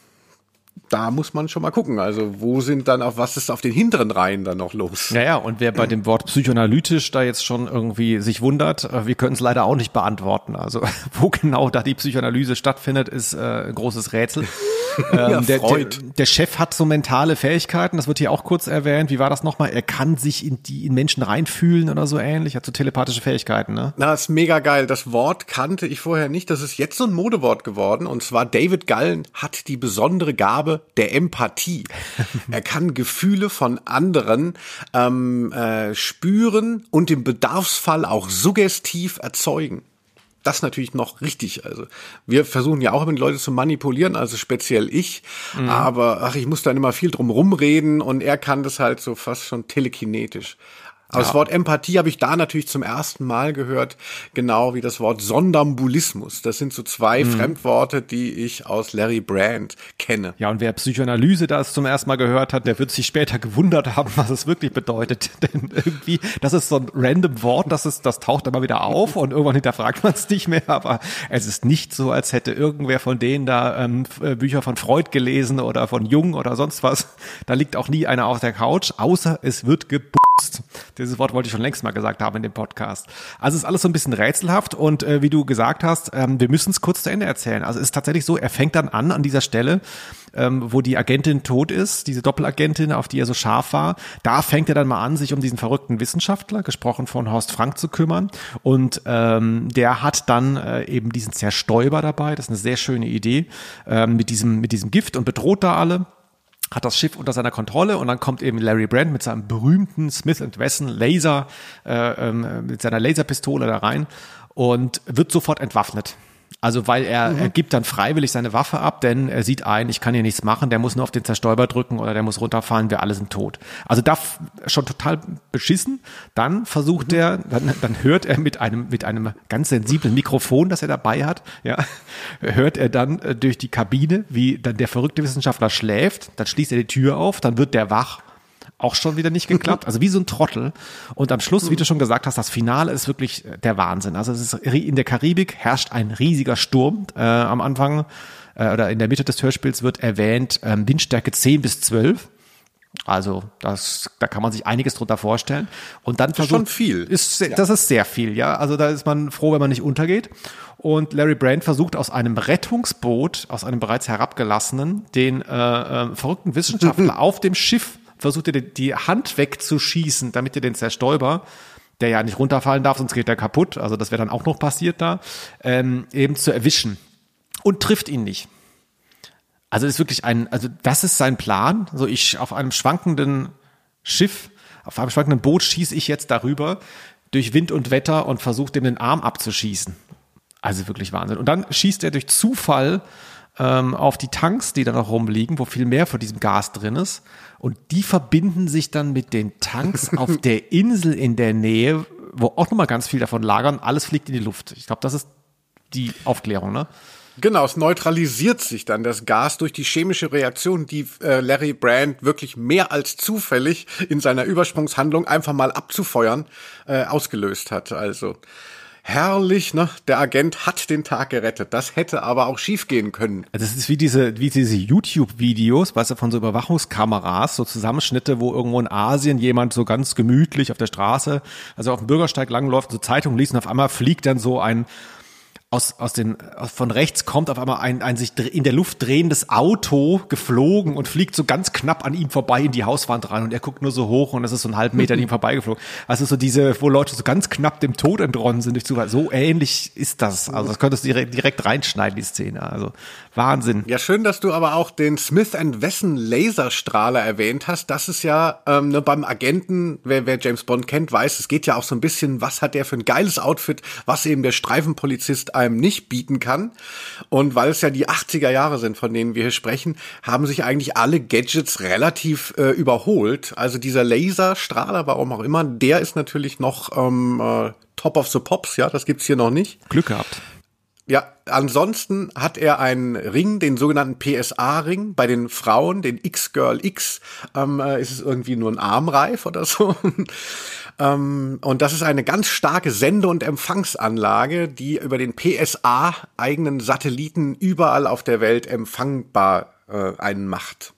da muss man schon mal gucken. Also wo sind dann auf was ist auf den hinteren Reihen dann noch los? Ja, ja, und wer bei dem Wort psychoanalytisch da jetzt schon irgendwie sich wundert, äh, wir können es leider auch nicht beantworten. Also wo genau da die Psychoanalyse stattfindet, ist äh, ein großes Rätsel. ja, ähm, der, der, der, Chef hat so mentale Fähigkeiten, das wird hier auch kurz erwähnt. Wie war das nochmal? Er kann sich in die in Menschen reinfühlen oder so ähnlich, hat so telepathische Fähigkeiten, ne? Na, ist mega geil. Das Wort kannte ich vorher nicht. Das ist jetzt so ein Modewort geworden. Und zwar David Gallen hat die besondere Gabe der Empathie. er kann Gefühle von anderen ähm, äh, spüren und im Bedarfsfall auch suggestiv erzeugen das natürlich noch richtig. Also wir versuchen ja auch immer die Leute zu manipulieren, also speziell ich. Mhm. Aber ach, ich muss dann immer viel drum rumreden und er kann das halt so fast schon telekinetisch. Aber ja. das Wort Empathie habe ich da natürlich zum ersten Mal gehört, genau wie das Wort Sondambulismus. Das sind so zwei mhm. Fremdworte, die ich aus Larry Brand kenne. Ja, und wer Psychoanalyse das zum ersten Mal gehört hat, der wird sich später gewundert haben, was es wirklich bedeutet. Denn irgendwie, das ist so ein random Wort, das, ist, das taucht immer wieder auf und irgendwann hinterfragt man es nicht mehr. Aber es ist nicht so, als hätte irgendwer von denen da ähm, äh, Bücher von Freud gelesen oder von Jung oder sonst was. Da liegt auch nie einer auf der Couch, außer es wird gebucht. Dieses Wort wollte ich schon längst mal gesagt haben in dem Podcast. Also ist alles so ein bisschen rätselhaft und äh, wie du gesagt hast, ähm, wir müssen es kurz zu Ende erzählen. Also es ist tatsächlich so, er fängt dann an an dieser Stelle, ähm, wo die Agentin tot ist, diese Doppelagentin, auf die er so scharf war. Da fängt er dann mal an, sich um diesen verrückten Wissenschaftler, gesprochen von Horst Frank, zu kümmern. Und ähm, der hat dann äh, eben diesen Zerstäuber dabei. Das ist eine sehr schöne Idee ähm, mit diesem mit diesem Gift und bedroht da alle hat das Schiff unter seiner Kontrolle und dann kommt eben Larry Brand mit seinem berühmten Smith Wesson Laser, äh, ähm, mit seiner Laserpistole da rein und wird sofort entwaffnet. Also weil er, Mhm. er gibt dann freiwillig seine Waffe ab, denn er sieht ein, ich kann hier nichts machen, der muss nur auf den Zerstäuber drücken oder der muss runterfallen, wir alle sind tot. Also da schon total beschissen. Dann versucht Mhm. er, dann, dann hört er mit einem, mit einem ganz sensiblen Mikrofon, das er dabei hat, ja, hört er dann äh, durch die Kabine, wie dann der verrückte Wissenschaftler schläft, dann schließt er die Tür auf, dann wird der wach auch schon wieder nicht geklappt, also wie so ein Trottel. Und am Schluss, wie du schon gesagt hast, das Finale ist wirklich der Wahnsinn. Also es ist in der Karibik herrscht ein riesiger Sturm. Äh, am Anfang äh, oder in der Mitte des Hörspiels wird erwähnt ähm, Windstärke 10 bis 12. Also das, da kann man sich einiges drunter vorstellen. Und dann versucht, schon viel. Ist, Das ist sehr viel, ja. Also da ist man froh, wenn man nicht untergeht. Und Larry Brand versucht aus einem Rettungsboot, aus einem bereits herabgelassenen, den äh, äh, verrückten Wissenschaftler auf dem Schiff versucht er die, Hand wegzuschießen, damit er den Zerstäuber, der ja nicht runterfallen darf, sonst geht er kaputt. Also das wäre dann auch noch passiert da, ähm, eben zu erwischen und trifft ihn nicht. Also ist wirklich ein, also das ist sein Plan. So ich auf einem schwankenden Schiff, auf einem schwankenden Boot schieße ich jetzt darüber durch Wind und Wetter und versuche dem den Arm abzuschießen. Also wirklich Wahnsinn. Und dann schießt er durch Zufall ähm, auf die Tanks, die da noch rumliegen, wo viel mehr von diesem Gas drin ist. Und die verbinden sich dann mit den Tanks auf der Insel in der Nähe, wo auch nochmal ganz viel davon lagern. Alles fliegt in die Luft. Ich glaube, das ist die Aufklärung, ne? Genau, es neutralisiert sich dann das Gas durch die chemische Reaktion, die äh, Larry Brand wirklich mehr als zufällig in seiner Übersprungshandlung einfach mal abzufeuern äh, ausgelöst hat. Also herrlich, ne? Der Agent hat den Tag gerettet. Das hätte aber auch schiefgehen können. Also Das ist wie diese, wie diese YouTube-Videos, weißt du, von so Überwachungskameras, so Zusammenschnitte, wo irgendwo in Asien jemand so ganz gemütlich auf der Straße, also auf dem Bürgersteig langläuft, so Zeitung liest und auf einmal fliegt dann so ein aus, aus den, von rechts kommt auf einmal ein, ein sich in der Luft drehendes Auto geflogen und fliegt so ganz knapp an ihm vorbei in die Hauswand rein und er guckt nur so hoch und es ist so einen halben Meter an ihm vorbeigeflogen. Also so diese, wo Leute so ganz knapp dem Tod entronnen sind durch Zufall. So ähnlich ist das. Also das könntest du direkt, direkt reinschneiden, die Szene. Also Wahnsinn. Ja, schön, dass du aber auch den Smith Wesson Laserstrahler erwähnt hast. Das ist ja ähm, ne, beim Agenten, wer, wer James Bond kennt, weiß, es geht ja auch so ein bisschen, was hat der für ein geiles Outfit, was eben der Streifenpolizist einem nicht bieten kann. Und weil es ja die 80er Jahre sind, von denen wir hier sprechen, haben sich eigentlich alle Gadgets relativ äh, überholt. Also dieser Laserstrahler, warum auch immer, der ist natürlich noch ähm, äh, Top of the Pops, ja, das gibt's hier noch nicht. Glück gehabt. Ja, ansonsten hat er einen Ring, den sogenannten PSA-Ring. Bei den Frauen, den X-Girl X, ähm, äh, ist es irgendwie nur ein Armreif oder so. ähm, und das ist eine ganz starke Sende- und Empfangsanlage, die über den PSA-eigenen Satelliten überall auf der Welt empfangbar äh, einen macht.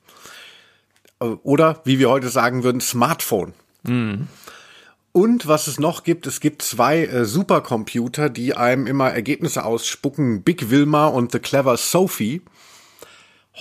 Äh, Oder, wie wir heute sagen würden, Smartphone. Und was es noch gibt, es gibt zwei äh, Supercomputer, die einem immer Ergebnisse ausspucken. Big Wilma und The Clever Sophie.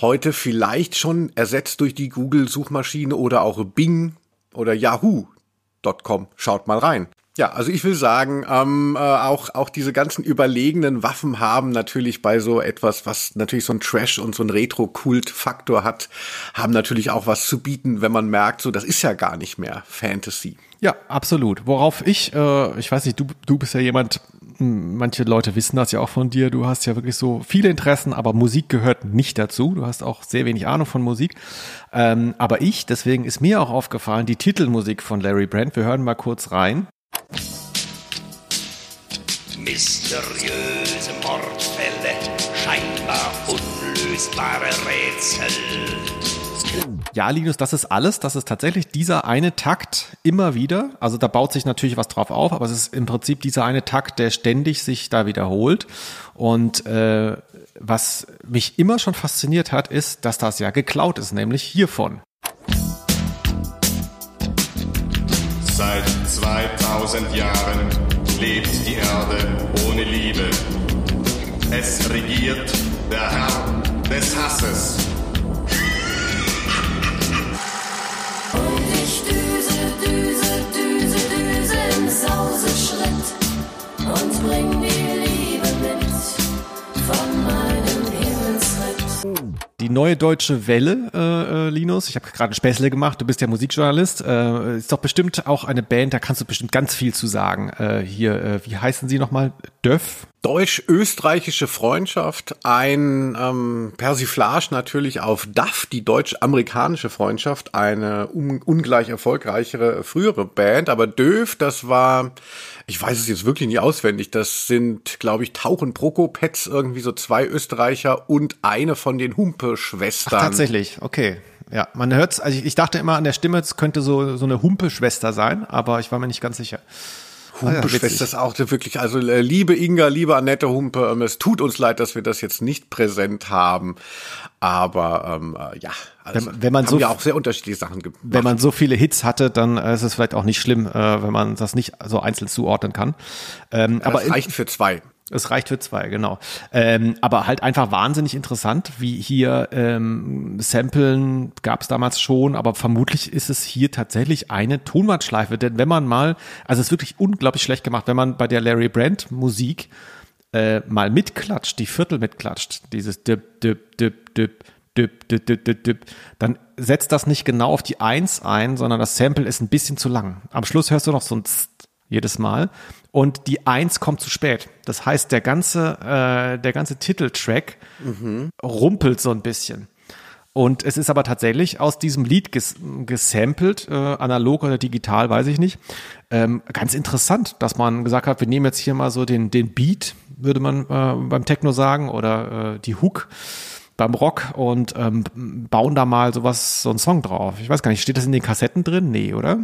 Heute vielleicht schon ersetzt durch die Google-Suchmaschine oder auch Bing oder Yahoo.com. Schaut mal rein. Ja, also ich will sagen, ähm, äh, auch, auch diese ganzen überlegenen Waffen haben natürlich bei so etwas, was natürlich so ein Trash und so ein Retro-Kult-Faktor hat, haben natürlich auch was zu bieten, wenn man merkt, so das ist ja gar nicht mehr Fantasy. Ja, absolut. Worauf ich, äh, ich weiß nicht, du, du bist ja jemand, m, manche Leute wissen das ja auch von dir, du hast ja wirklich so viele Interessen, aber Musik gehört nicht dazu. Du hast auch sehr wenig Ahnung von Musik. Ähm, aber ich, deswegen ist mir auch aufgefallen, die Titelmusik von Larry Brand. Wir hören mal kurz rein. Mysteriöse Mordfälle, scheinbar unlösbare Rätsel. Ja, Linus, das ist alles. Das ist tatsächlich dieser eine Takt immer wieder. Also da baut sich natürlich was drauf auf, aber es ist im Prinzip dieser eine Takt, der ständig sich da wiederholt. Und äh, was mich immer schon fasziniert hat, ist, dass das ja geklaut ist, nämlich hiervon. Seit 2000 Jahren lebt die Erde ohne Liebe. Es regiert der Herr des Hasses. Und ich düse, düse, düse, düse im Sauseschritt und bring die Die neue deutsche Welle, äh, äh, Linus, ich habe gerade Späßle gemacht, du bist ja Musikjournalist, äh, ist doch bestimmt auch eine Band, da kannst du bestimmt ganz viel zu sagen. Äh, hier, äh, wie heißen sie nochmal? Döff? deutsch-österreichische Freundschaft, ein ähm, Persiflage natürlich auf DAF, die deutsch-amerikanische Freundschaft, eine un ungleich erfolgreichere frühere Band, aber Döf, das war, ich weiß es jetzt wirklich nicht auswendig, das sind, glaube ich, Tauchen Prokopetz, irgendwie so zwei Österreicher und eine von den Humpe-Schwestern. Tatsächlich, okay. Ja, man hört's, also ich, ich dachte immer an der Stimme, es könnte so, so eine Humpe-Schwester sein, aber ich war mir nicht ganz sicher. Humpe-Schwester ist auch wirklich, also äh, liebe Inga, liebe Annette Humpe, ähm, es tut uns leid, dass wir das jetzt nicht präsent haben, aber ähm, äh, ja, also Wenn- wenn man so ja auch sehr unterschiedliche Sachen gemacht. Wenn man so viele Hits hatte, dann äh, ist es vielleicht auch nicht schlimm, äh, wenn man das nicht so einzeln zuordnen kann. Ähm, aber aber in- reicht für zwei. Es reicht für zwei, genau. Ähm, aber halt einfach wahnsinnig interessant, wie hier ähm, Samplen gab es damals schon, aber vermutlich ist es hier tatsächlich eine Tonbandschleife. Denn wenn man mal, also es ist wirklich unglaublich schlecht gemacht, wenn man bei der Larry Brand Musik äh, mal mitklatscht, die Viertel mitklatscht, dieses dip, dip, dip, dip, dip, dip, dip, dip, dip, dann setzt das nicht genau auf die Eins ein, sondern das Sample ist ein bisschen zu lang. Am Schluss hörst du noch so ein Zzt jedes Mal und die Eins kommt zu spät. Das heißt, der ganze, äh, der ganze Titeltrack rumpelt so ein bisschen. Und es ist aber tatsächlich aus diesem Lied ges gesampelt, äh, analog oder digital, weiß ich nicht. Ähm, ganz interessant, dass man gesagt hat, wir nehmen jetzt hier mal so den, den Beat, würde man äh, beim Techno sagen, oder äh, die Hook beim Rock und ähm, bauen da mal sowas, so einen Song drauf. Ich weiß gar nicht, steht das in den Kassetten drin? Nee, oder?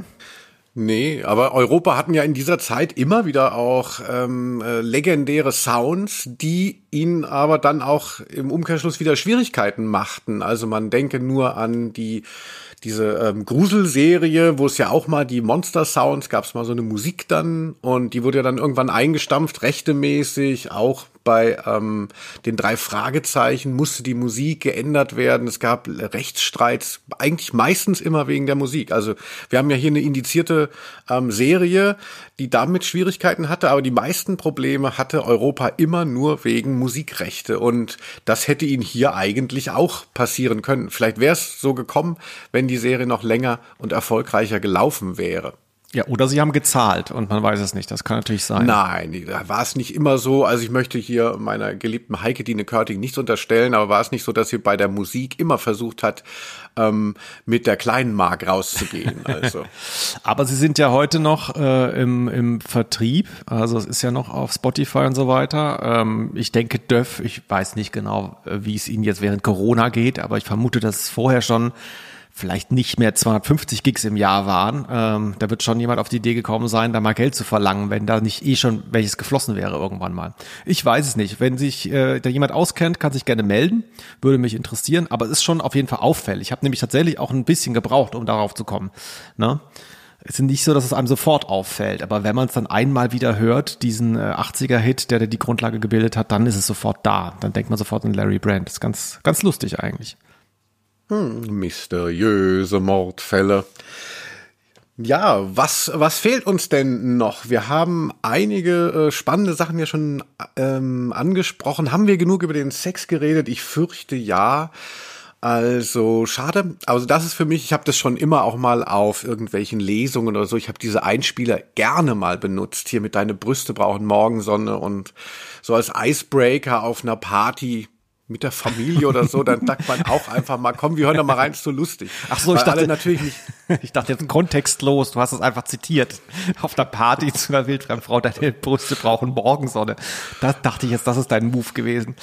Nee, aber Europa hatten ja in dieser Zeit immer wieder auch ähm, äh, legendäre Sounds, die ihnen aber dann auch im Umkehrschluss wieder Schwierigkeiten machten. Also man denke nur an die diese ähm, Gruselserie, wo es ja auch mal die Monster Sounds gab es mal so eine Musik dann und die wurde ja dann irgendwann eingestampft, rechtemäßig, auch bei ähm, den drei Fragezeichen musste die Musik geändert werden. Es gab Rechtsstreits, eigentlich meistens immer wegen der Musik. Also wir haben ja hier eine indizierte ähm, Serie, die damit Schwierigkeiten hatte, aber die meisten Probleme hatte Europa immer nur wegen Musikrechte. Und das hätte ihnen hier eigentlich auch passieren können. Vielleicht wäre es so gekommen, wenn die Serie noch länger und erfolgreicher gelaufen wäre. Ja, oder sie haben gezahlt und man weiß es nicht. Das kann natürlich sein. Nein, da war es nicht immer so. Also ich möchte hier meiner geliebten Heike Dine Körting nichts unterstellen, aber war es nicht so, dass sie bei der Musik immer versucht hat, ähm, mit der kleinen Mark rauszugehen. Also Aber sie sind ja heute noch äh, im, im Vertrieb, also es ist ja noch auf Spotify und so weiter. Ähm, ich denke, Döff, ich weiß nicht genau, äh, wie es ihnen jetzt während Corona geht, aber ich vermute, dass es vorher schon vielleicht nicht mehr 250 Gigs im Jahr waren. Ähm, da wird schon jemand auf die Idee gekommen sein, da mal Geld zu verlangen, wenn da nicht eh schon welches geflossen wäre irgendwann mal. Ich weiß es nicht. Wenn sich äh, da jemand auskennt, kann sich gerne melden. Würde mich interessieren. Aber es ist schon auf jeden Fall auffällig. Ich habe nämlich tatsächlich auch ein bisschen gebraucht, um darauf zu kommen. Ne? Es ist nicht so, dass es einem sofort auffällt, aber wenn man es dann einmal wieder hört, diesen äh, 80er-Hit, der da die Grundlage gebildet hat, dann ist es sofort da. Dann denkt man sofort an Larry Brand. Das ist ganz, ganz lustig eigentlich. Mysteriöse Mordfälle. Ja, was, was fehlt uns denn noch? Wir haben einige äh, spannende Sachen ja schon ähm, angesprochen. Haben wir genug über den Sex geredet? Ich fürchte ja. Also schade. Also das ist für mich, ich habe das schon immer auch mal auf irgendwelchen Lesungen oder so. Ich habe diese Einspieler gerne mal benutzt. Hier mit deine Brüste brauchen Morgensonne und so als Icebreaker auf einer Party mit der Familie oder so, dann sagt man auch einfach mal, komm, wir hören da mal rein, ist so lustig. Ach so, ich Weil dachte natürlich nicht. Ich dachte jetzt kontextlos, du hast es einfach zitiert. Auf der Party zu einer wildfremden Frau, deine Brüste brauchen Morgensonne. Da dachte ich jetzt, das ist dein Move gewesen.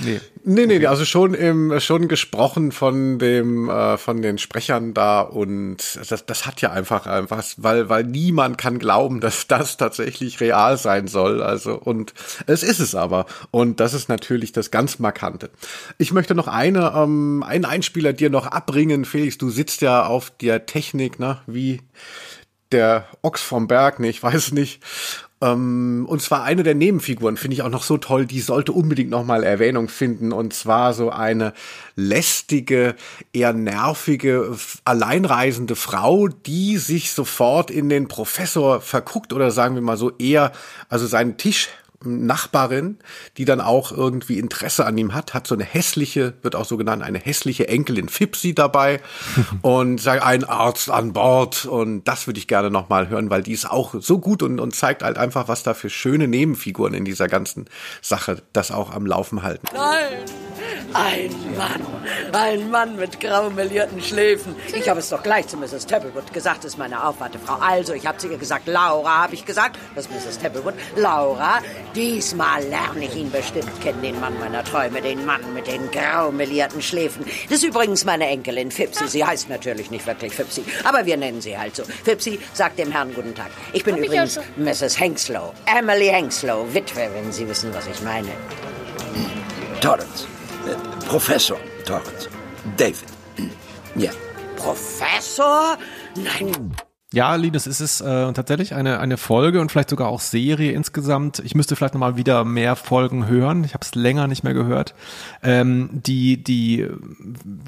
Nee. Nee, nee, also schon im, schon gesprochen von dem, äh, von den Sprechern da und das, das hat ja einfach einfach, weil, weil niemand kann glauben, dass das tatsächlich real sein soll. Also, und es ist es aber. Und das ist natürlich das ganz Markante. Ich möchte noch eine, ähm, einen Einspieler dir noch abbringen, Felix. Du sitzt ja auf der Technik, ne, wie der Ochs vom Berg, ne, ich weiß nicht. Ähm, und zwar eine der Nebenfiguren finde ich auch noch so toll, die sollte unbedingt nochmal Erwähnung finden. Und zwar so eine lästige, eher nervige, alleinreisende Frau, die sich sofort in den Professor verguckt oder sagen wir mal so eher, also seinen Tisch Nachbarin, die dann auch irgendwie Interesse an ihm hat, hat so eine hässliche, wird auch so genannt, eine hässliche Enkelin Fipsi dabei und sagt, ein Arzt an Bord und das würde ich gerne nochmal hören, weil die ist auch so gut und, und zeigt halt einfach, was da für schöne Nebenfiguren in dieser ganzen Sache das auch am Laufen halten. Nein, ein Mann, ein Mann mit grau melierten Schläfen. Ich habe es doch gleich zu Mrs. Tapplewood gesagt, ist meine Aufwartefrau. Also, ich habe zu ihr gesagt, Laura, habe ich gesagt, das ist Mrs. Tapplewood. Laura, diesmal lerne ich ihn bestimmt kennen, den Mann meiner Träume, den Mann mit den grau melierten Schläfen. Das ist übrigens meine Enkelin Fipsi. Sie heißt natürlich nicht wirklich Fipsi, aber wir nennen sie halt so. Fipsi, sagt dem Herrn guten Tag. Ich bin Hab ich übrigens schon. Mrs. Hengslow, Emily Hengslow, Witwe, wenn Sie wissen, was ich meine. Torrance. Äh, Professor Torrance. David. Ja. Professor? Nein, Ja, Linus, es ist äh, tatsächlich eine, eine Folge und vielleicht sogar auch Serie insgesamt. Ich müsste vielleicht nochmal wieder mehr Folgen hören. Ich habe es länger nicht mehr gehört. Ähm, die, die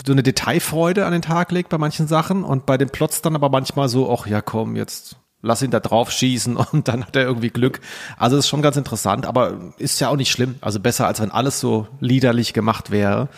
so eine Detailfreude an den Tag legt bei manchen Sachen und bei den Plots dann aber manchmal so, ach ja, komm, jetzt lass ihn da drauf schießen und dann hat er irgendwie Glück. Also ist schon ganz interessant, aber ist ja auch nicht schlimm. Also besser, als wenn alles so liederlich gemacht wäre.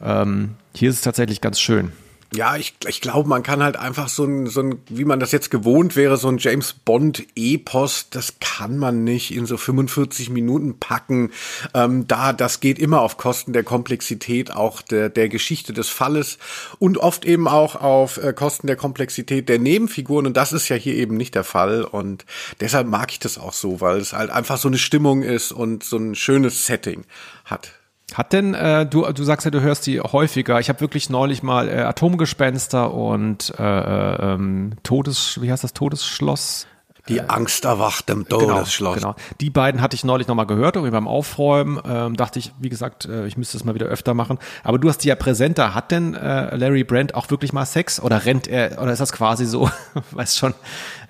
Ähm, hier ist es tatsächlich ganz schön. Ja, ich, ich glaube, man kann halt einfach so ein, so ein, wie man das jetzt gewohnt wäre, so ein James Bond Epos, das kann man nicht in so 45 Minuten packen. Ähm, da, das geht immer auf Kosten der Komplexität auch der, der Geschichte des Falles und oft eben auch auf äh, Kosten der Komplexität der Nebenfiguren. Und das ist ja hier eben nicht der Fall. Und deshalb mag ich das auch so, weil es halt einfach so eine Stimmung ist und so ein schönes Setting hat. Hat denn, äh, du, du sagst ja, du hörst die häufiger. Ich habe wirklich neulich mal äh, Atomgespenster und äh, äh, ähm, Todes, wie heißt das, Todesschloss? Die Angst erwacht im Todesschloss. Genau, genau. Die beiden hatte ich neulich nochmal gehört, irgendwie beim Aufräumen. Ähm, dachte ich, wie gesagt, äh, ich müsste es mal wieder öfter machen. Aber du hast die ja präsenter. Hat denn äh, Larry Brand auch wirklich mal Sex? Oder rennt er, oder ist das quasi so, weißt schon,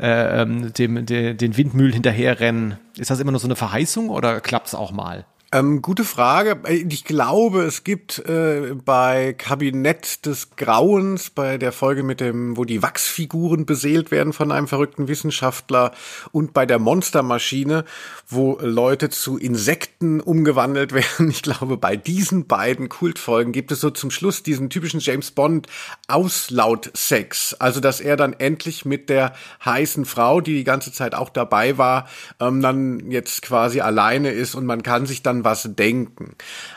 äh, ähm, dem, de, den Windmühlen hinterherrennen? Ist das immer nur so eine Verheißung oder klappt's auch mal? Ähm, gute Frage. Ich glaube, es gibt äh, bei Kabinett des Grauens, bei der Folge mit dem, wo die Wachsfiguren beseelt werden von einem verrückten Wissenschaftler und bei der Monstermaschine, wo Leute zu Insekten umgewandelt werden. Ich glaube, bei diesen beiden Kultfolgen gibt es so zum Schluss diesen typischen James Bond Auslaut-Sex. Also, dass er dann endlich mit der heißen Frau, die die ganze Zeit auch dabei war, ähm, dann jetzt quasi alleine ist und man kann sich dann was denken.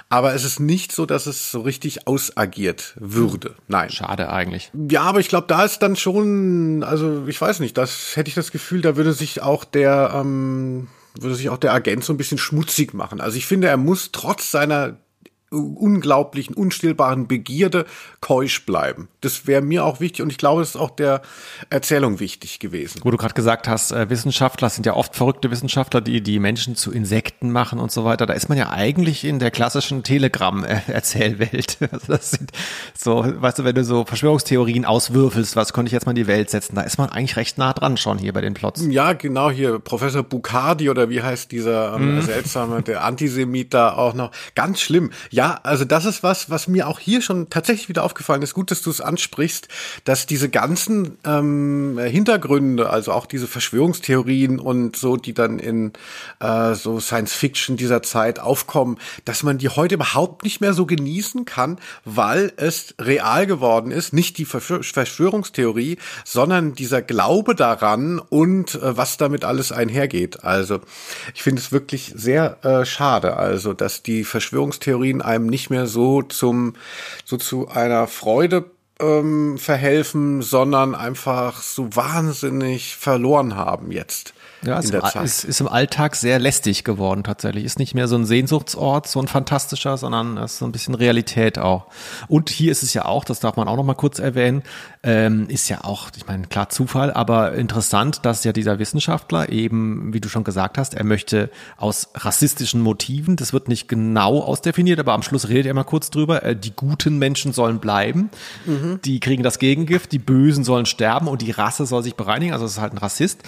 Aber es ist nicht so, dass es so richtig ausagiert würde. Nein. Schade eigentlich. Ja, aber ich glaube, da ist dann schon, also ich weiß nicht, das hätte ich das Gefühl, da würde sich auch der, ähm, würde sich auch der Agent so ein bisschen schmutzig machen. Also ich finde, er muss trotz seiner unglaublichen, unstillbaren Begierde keusch bleiben. Das wäre mir auch wichtig und ich glaube, es ist auch der Erzählung wichtig gewesen. Wo du gerade gesagt hast, äh, Wissenschaftler sind ja oft verrückte Wissenschaftler, die die Menschen zu Insekten machen und so weiter. Da ist man ja eigentlich in der klassischen Telegram-Erzählwelt. Also das sind so, weißt du, wenn du so Verschwörungstheorien auswürfelst, was könnte ich jetzt mal in die Welt setzen, da ist man eigentlich recht nah dran schon hier bei den Plots. Ja, genau hier Professor Bucardi oder wie heißt dieser ähm, seltsame, der Antisemit da auch noch. Ganz schlimm. Ja, also das ist was, was mir auch hier schon tatsächlich wieder aufgefallen ist. Gut, dass du es ansprichst, dass diese ganzen ähm, Hintergründe, also auch diese Verschwörungstheorien und so, die dann in äh, so Science Fiction dieser Zeit aufkommen, dass man die heute überhaupt nicht mehr so genießen kann, weil es real geworden ist. Nicht die Verschwör Verschwörungstheorie, sondern dieser Glaube daran und äh, was damit alles einhergeht. Also ich finde es wirklich sehr äh, schade, also dass die Verschwörungstheorien einem nicht mehr so zum so zu einer Freude ähm, verhelfen, sondern einfach so wahnsinnig verloren haben jetzt. Ja, ist, ist, ist im Alltag sehr lästig geworden tatsächlich. Ist nicht mehr so ein Sehnsuchtsort, so ein fantastischer, sondern es ist so ein bisschen Realität auch. Und hier ist es ja auch, das darf man auch noch mal kurz erwähnen, ähm, ist ja auch, ich meine, klar Zufall, aber interessant, dass ja dieser Wissenschaftler eben, wie du schon gesagt hast, er möchte aus rassistischen Motiven, das wird nicht genau ausdefiniert, aber am Schluss redet er mal kurz drüber, äh, die guten Menschen sollen bleiben, die kriegen das Gegengift, die Bösen sollen sterben und die Rasse soll sich bereinigen, also es ist halt ein Rassist.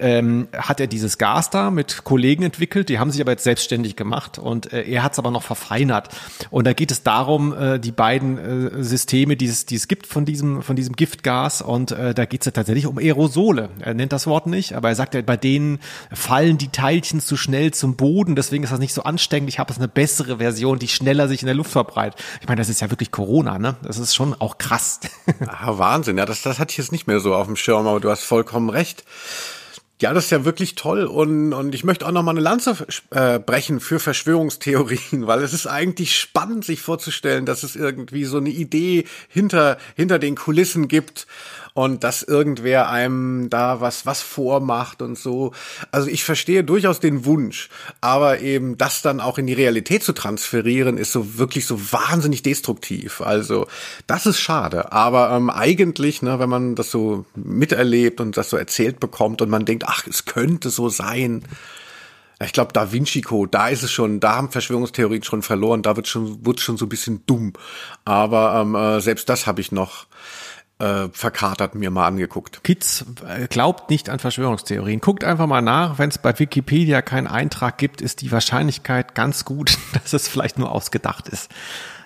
Ähm, hat er dieses Gas da mit Kollegen entwickelt, die haben sich aber jetzt selbstständig gemacht und äh, er hat es aber noch verfeinert. Und da geht es darum, äh, die beiden äh, Systeme, die es, die es gibt von diesem, von diesem Giftgas und äh, da geht es ja tatsächlich um Aerosole. Er nennt das Wort nicht, aber er sagt ja, bei denen fallen die Teilchen zu schnell zum Boden, deswegen ist das nicht so ansteckend. Ich habe jetzt eine bessere Version, die schneller sich in der Luft verbreitet. Ich meine, das ist ja wirklich Corona, ne? Das ist schon auch krass. Ah, Wahnsinn, ja, das, das hatte ich jetzt nicht mehr so auf dem Schirm, aber du hast vollkommen recht. Ja, das ist ja wirklich toll. Und, und ich möchte auch noch mal eine Lanze äh, brechen für Verschwörungstheorien, weil es ist eigentlich spannend, sich vorzustellen, dass es irgendwie so eine Idee hinter, hinter den Kulissen gibt und dass irgendwer einem da was, was vormacht und so. Also ich verstehe durchaus den Wunsch, aber eben das dann auch in die Realität zu transferieren, ist so wirklich so wahnsinnig destruktiv. Also das ist schade, aber ähm, eigentlich, ne, wenn man das so miterlebt und das so erzählt bekommt und man denkt, ach, es könnte so sein, ich glaube, Da Vinci Code, da ist es schon, da haben Verschwörungstheorien schon verloren, da wird schon, wird schon so ein bisschen dumm. Aber ähm, äh, selbst das habe ich noch äh, verkatert mir mal angeguckt. Kids äh, glaubt nicht an Verschwörungstheorien. Guckt einfach mal nach, wenn es bei Wikipedia keinen Eintrag gibt, ist die Wahrscheinlichkeit ganz gut, dass es vielleicht nur ausgedacht ist.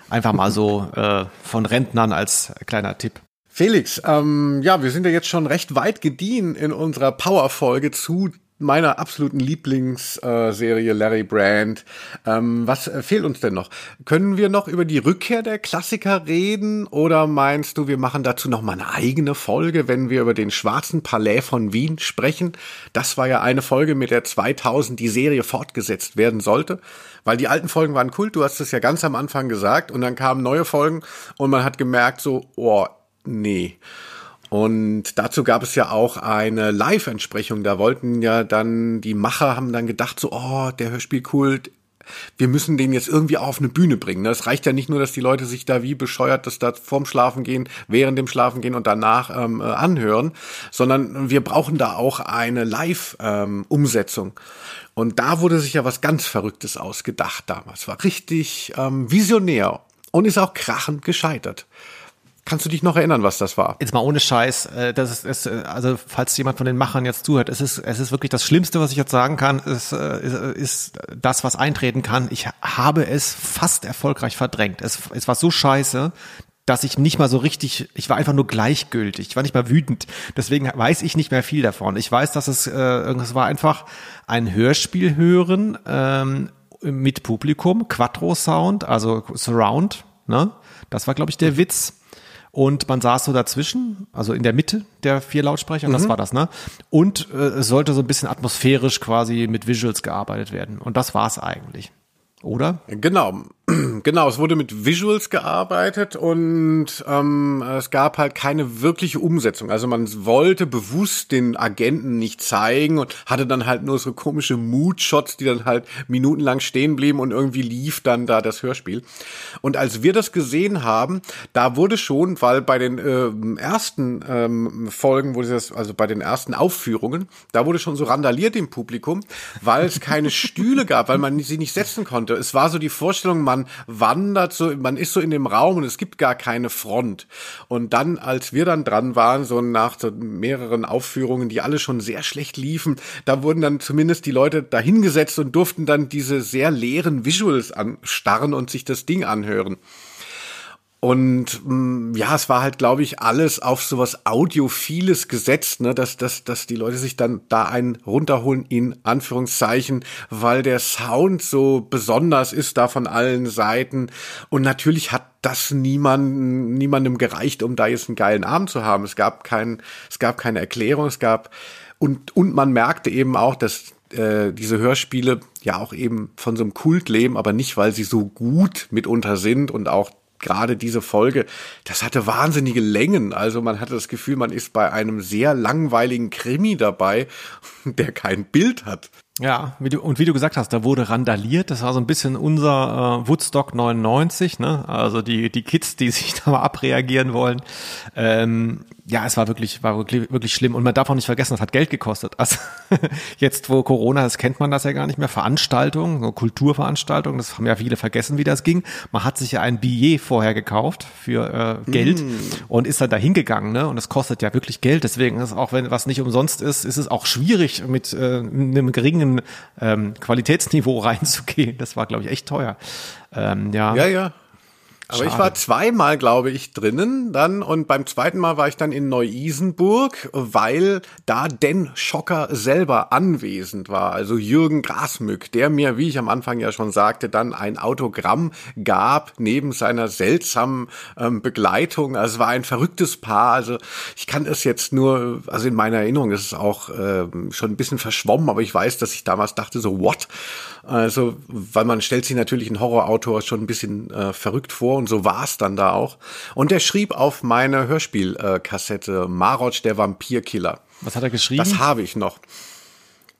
Einfach mal so äh, von Rentnern als kleiner Tipp. Felix, ähm, ja, wir sind ja jetzt schon recht weit gediehen in unserer Power-Folge zu meiner absoluten Lieblingsserie Larry Brand. Ähm, was äh, fehlt uns denn noch? Können wir noch über die Rückkehr der Klassiker reden oder meinst du, wir machen dazu noch mal eine eigene Folge, wenn wir über den Schwarzen Palais von Wien sprechen? Das war ja eine Folge, mit der 2000 die Serie fortgesetzt werden sollte, weil die alten Folgen waren Kult. Du hast es ja ganz am Anfang gesagt und dann kamen neue Folgen und man hat gemerkt so, oh, nee. Und dazu gab es ja auch eine Live-Entsprechung. Da wollten ja dann, die Macher haben dann gedacht, so, oh, der Hörspielkult, wir müssen den jetzt irgendwie auf eine Bühne bringen. Es reicht ja nicht nur, dass die Leute sich da wie bescheuert das da vorm Schlafen gehen, während dem Schlafen gehen und danach ähm, äh, anhören, sondern wir brauchen da auch eine Live-Umsetzung. Und da wurde sich ja was ganz Verrücktes ausgedacht damals. War richtig ähm, visionär und ist auch krachend gescheitert. Kannst du dich noch erinnern, was das war? Jetzt mal ohne Scheiß, äh, das ist, ist äh, also falls jemand von den Machern jetzt zuhört, es ist, es ist wirklich das Schlimmste, was ich jetzt sagen kann, ist, äh, ist, ist das, was eintreten kann. Ich habe es fast erfolgreich verdrängt. Es, es war so scheiße, dass ich nicht mal so richtig, ich war einfach nur gleichgültig, ich war nicht mal wütend. Deswegen weiß ich nicht mehr viel davon. Ich weiß, dass es, äh, es war einfach ein Hörspiel hören ähm, mit Publikum, Quattro Sound, also Surround, ne? Das war, glaube ich, der Witz und man saß so dazwischen, also in der Mitte der vier Lautsprecher, mhm. das war das, ne? Und äh, es sollte so ein bisschen atmosphärisch quasi mit Visuals gearbeitet werden. Und das war's eigentlich. Oder? Genau. Genau, es wurde mit Visuals gearbeitet und ähm, es gab halt keine wirkliche Umsetzung. Also man wollte bewusst den Agenten nicht zeigen und hatte dann halt nur so komische Mood-Shots, die dann halt minutenlang stehen blieben und irgendwie lief dann da das Hörspiel. Und als wir das gesehen haben, da wurde schon, weil bei den äh, ersten ähm, Folgen, wurde das, also bei den ersten Aufführungen, da wurde schon so randaliert im Publikum, weil es keine Stühle gab, weil man sie nicht setzen konnte. Es war so die Vorstellung, man wandert so, man ist so in dem Raum und es gibt gar keine Front. Und dann, als wir dann dran waren, so nach so mehreren Aufführungen, die alle schon sehr schlecht liefen, da wurden dann zumindest die Leute dahingesetzt und durften dann diese sehr leeren Visuals anstarren und sich das Ding anhören. Und mh, mm, ja, es war halt, glaube ich, alles auf sowas Audiophiles gesetzt, ne, dass, dass, dass die Leute sich dann da einen runterholen, in Anführungszeichen, weil der Sound so besonders ist da von allen Seiten. Und natürlich hat das niemand, niemandem gereicht, um da jetzt einen geilen Abend zu haben. Es gab kein, es gab keine Erklärung, es gab, und, und man merkte eben auch, dass äh, diese Hörspiele ja auch eben von so einem Kult leben, aber nicht, weil sie so gut mitunter sind und auch gerade diese Folge, das hatte wahnsinnige Längen. Also man hatte das Gefühl, man ist bei einem sehr langweiligen Krimi dabei, der kein Bild hat. Ja, wie du, und wie du gesagt hast, da wurde randaliert. Das war so ein bisschen unser äh, Woodstock 99, ne? Also die, die Kids, die sich da mal abreagieren wollen. Ähm, ja, es war wirklich, war wirklich, wirklich schlimm. Und man darf auch nicht vergessen, das hat Geld gekostet. Also jetzt, wo Corona ist, kennt man das ja gar nicht mehr. Veranstaltungen, so Kulturveranstaltungen, das haben ja viele vergessen, wie das ging. Man hat sich ja ein Billet vorher gekauft für äh, Geld Mm. und ist dann da hingegangen, ne? Und das kostet ja wirklich Geld. Deswegen ist auch, wenn was nicht umsonst ist, ist es auch schwierig, mit äh, einem geringen ähm, Qualitätsniveau reinzugehen. Das war, glaube ich, echt teuer. Ähm, ja. Ja, ja. Aber ich war zweimal, glaube ich, drinnen dann und beim zweiten Mal war ich dann in Neu-Isenburg, weil da Den Schocker selber anwesend war. Also Jürgen Grasmück, der mir, wie ich am Anfang ja schon sagte, dann ein Autogramm gab neben seiner seltsamen ähm, Begleitung. Also es war ein verrücktes Paar. Also ich kann es jetzt nur, also in meiner Erinnerung ist es auch ähm, schon ein bisschen verschwommen, aber ich weiß, dass ich damals dachte so, what? Also, weil man stellt sich natürlich einen Horrorautor schon ein bisschen äh, verrückt vor und so war es dann da auch. Und der schrieb auf meine Hörspielkassette Marotsch, der Vampirkiller. Was hat er geschrieben? Das habe ich noch.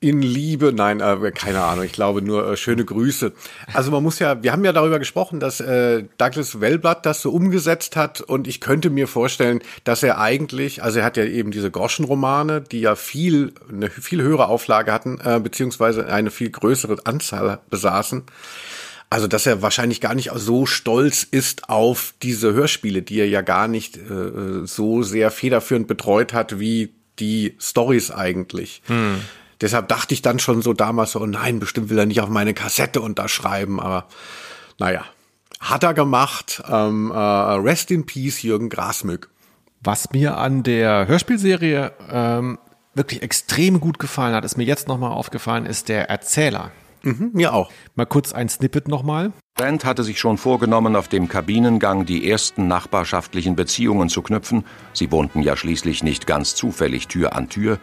In Liebe, nein, äh, keine Ahnung, ich glaube nur äh, schöne Grüße. Also man muss ja, wir haben ja darüber gesprochen, dass äh, Douglas Wellblatt das so umgesetzt hat und ich könnte mir vorstellen, dass er eigentlich, also er hat ja eben diese Groschenromane, die ja viel, eine viel höhere Auflage hatten, äh, beziehungsweise eine viel größere Anzahl besaßen. Also, dass er wahrscheinlich gar nicht so stolz ist auf diese Hörspiele, die er ja gar nicht äh, so sehr federführend betreut hat, wie die Stories eigentlich. Deshalb dachte ich dann schon so damals so, oh nein, bestimmt will er nicht auf meine Kassette unterschreiben, aber naja, hat er gemacht. Ähm, äh, Rest in Peace, Jürgen Grasmück. Was mir an der Hörspielserie ähm, wirklich extrem gut gefallen hat, ist mir jetzt nochmal aufgefallen, ist der Erzähler. Mhm, mir auch. Mal kurz ein Snippet nochmal. Brand hatte sich schon vorgenommen, auf dem Kabinengang die ersten nachbarschaftlichen Beziehungen zu knüpfen. Sie wohnten ja schließlich nicht ganz zufällig Tür an Tür.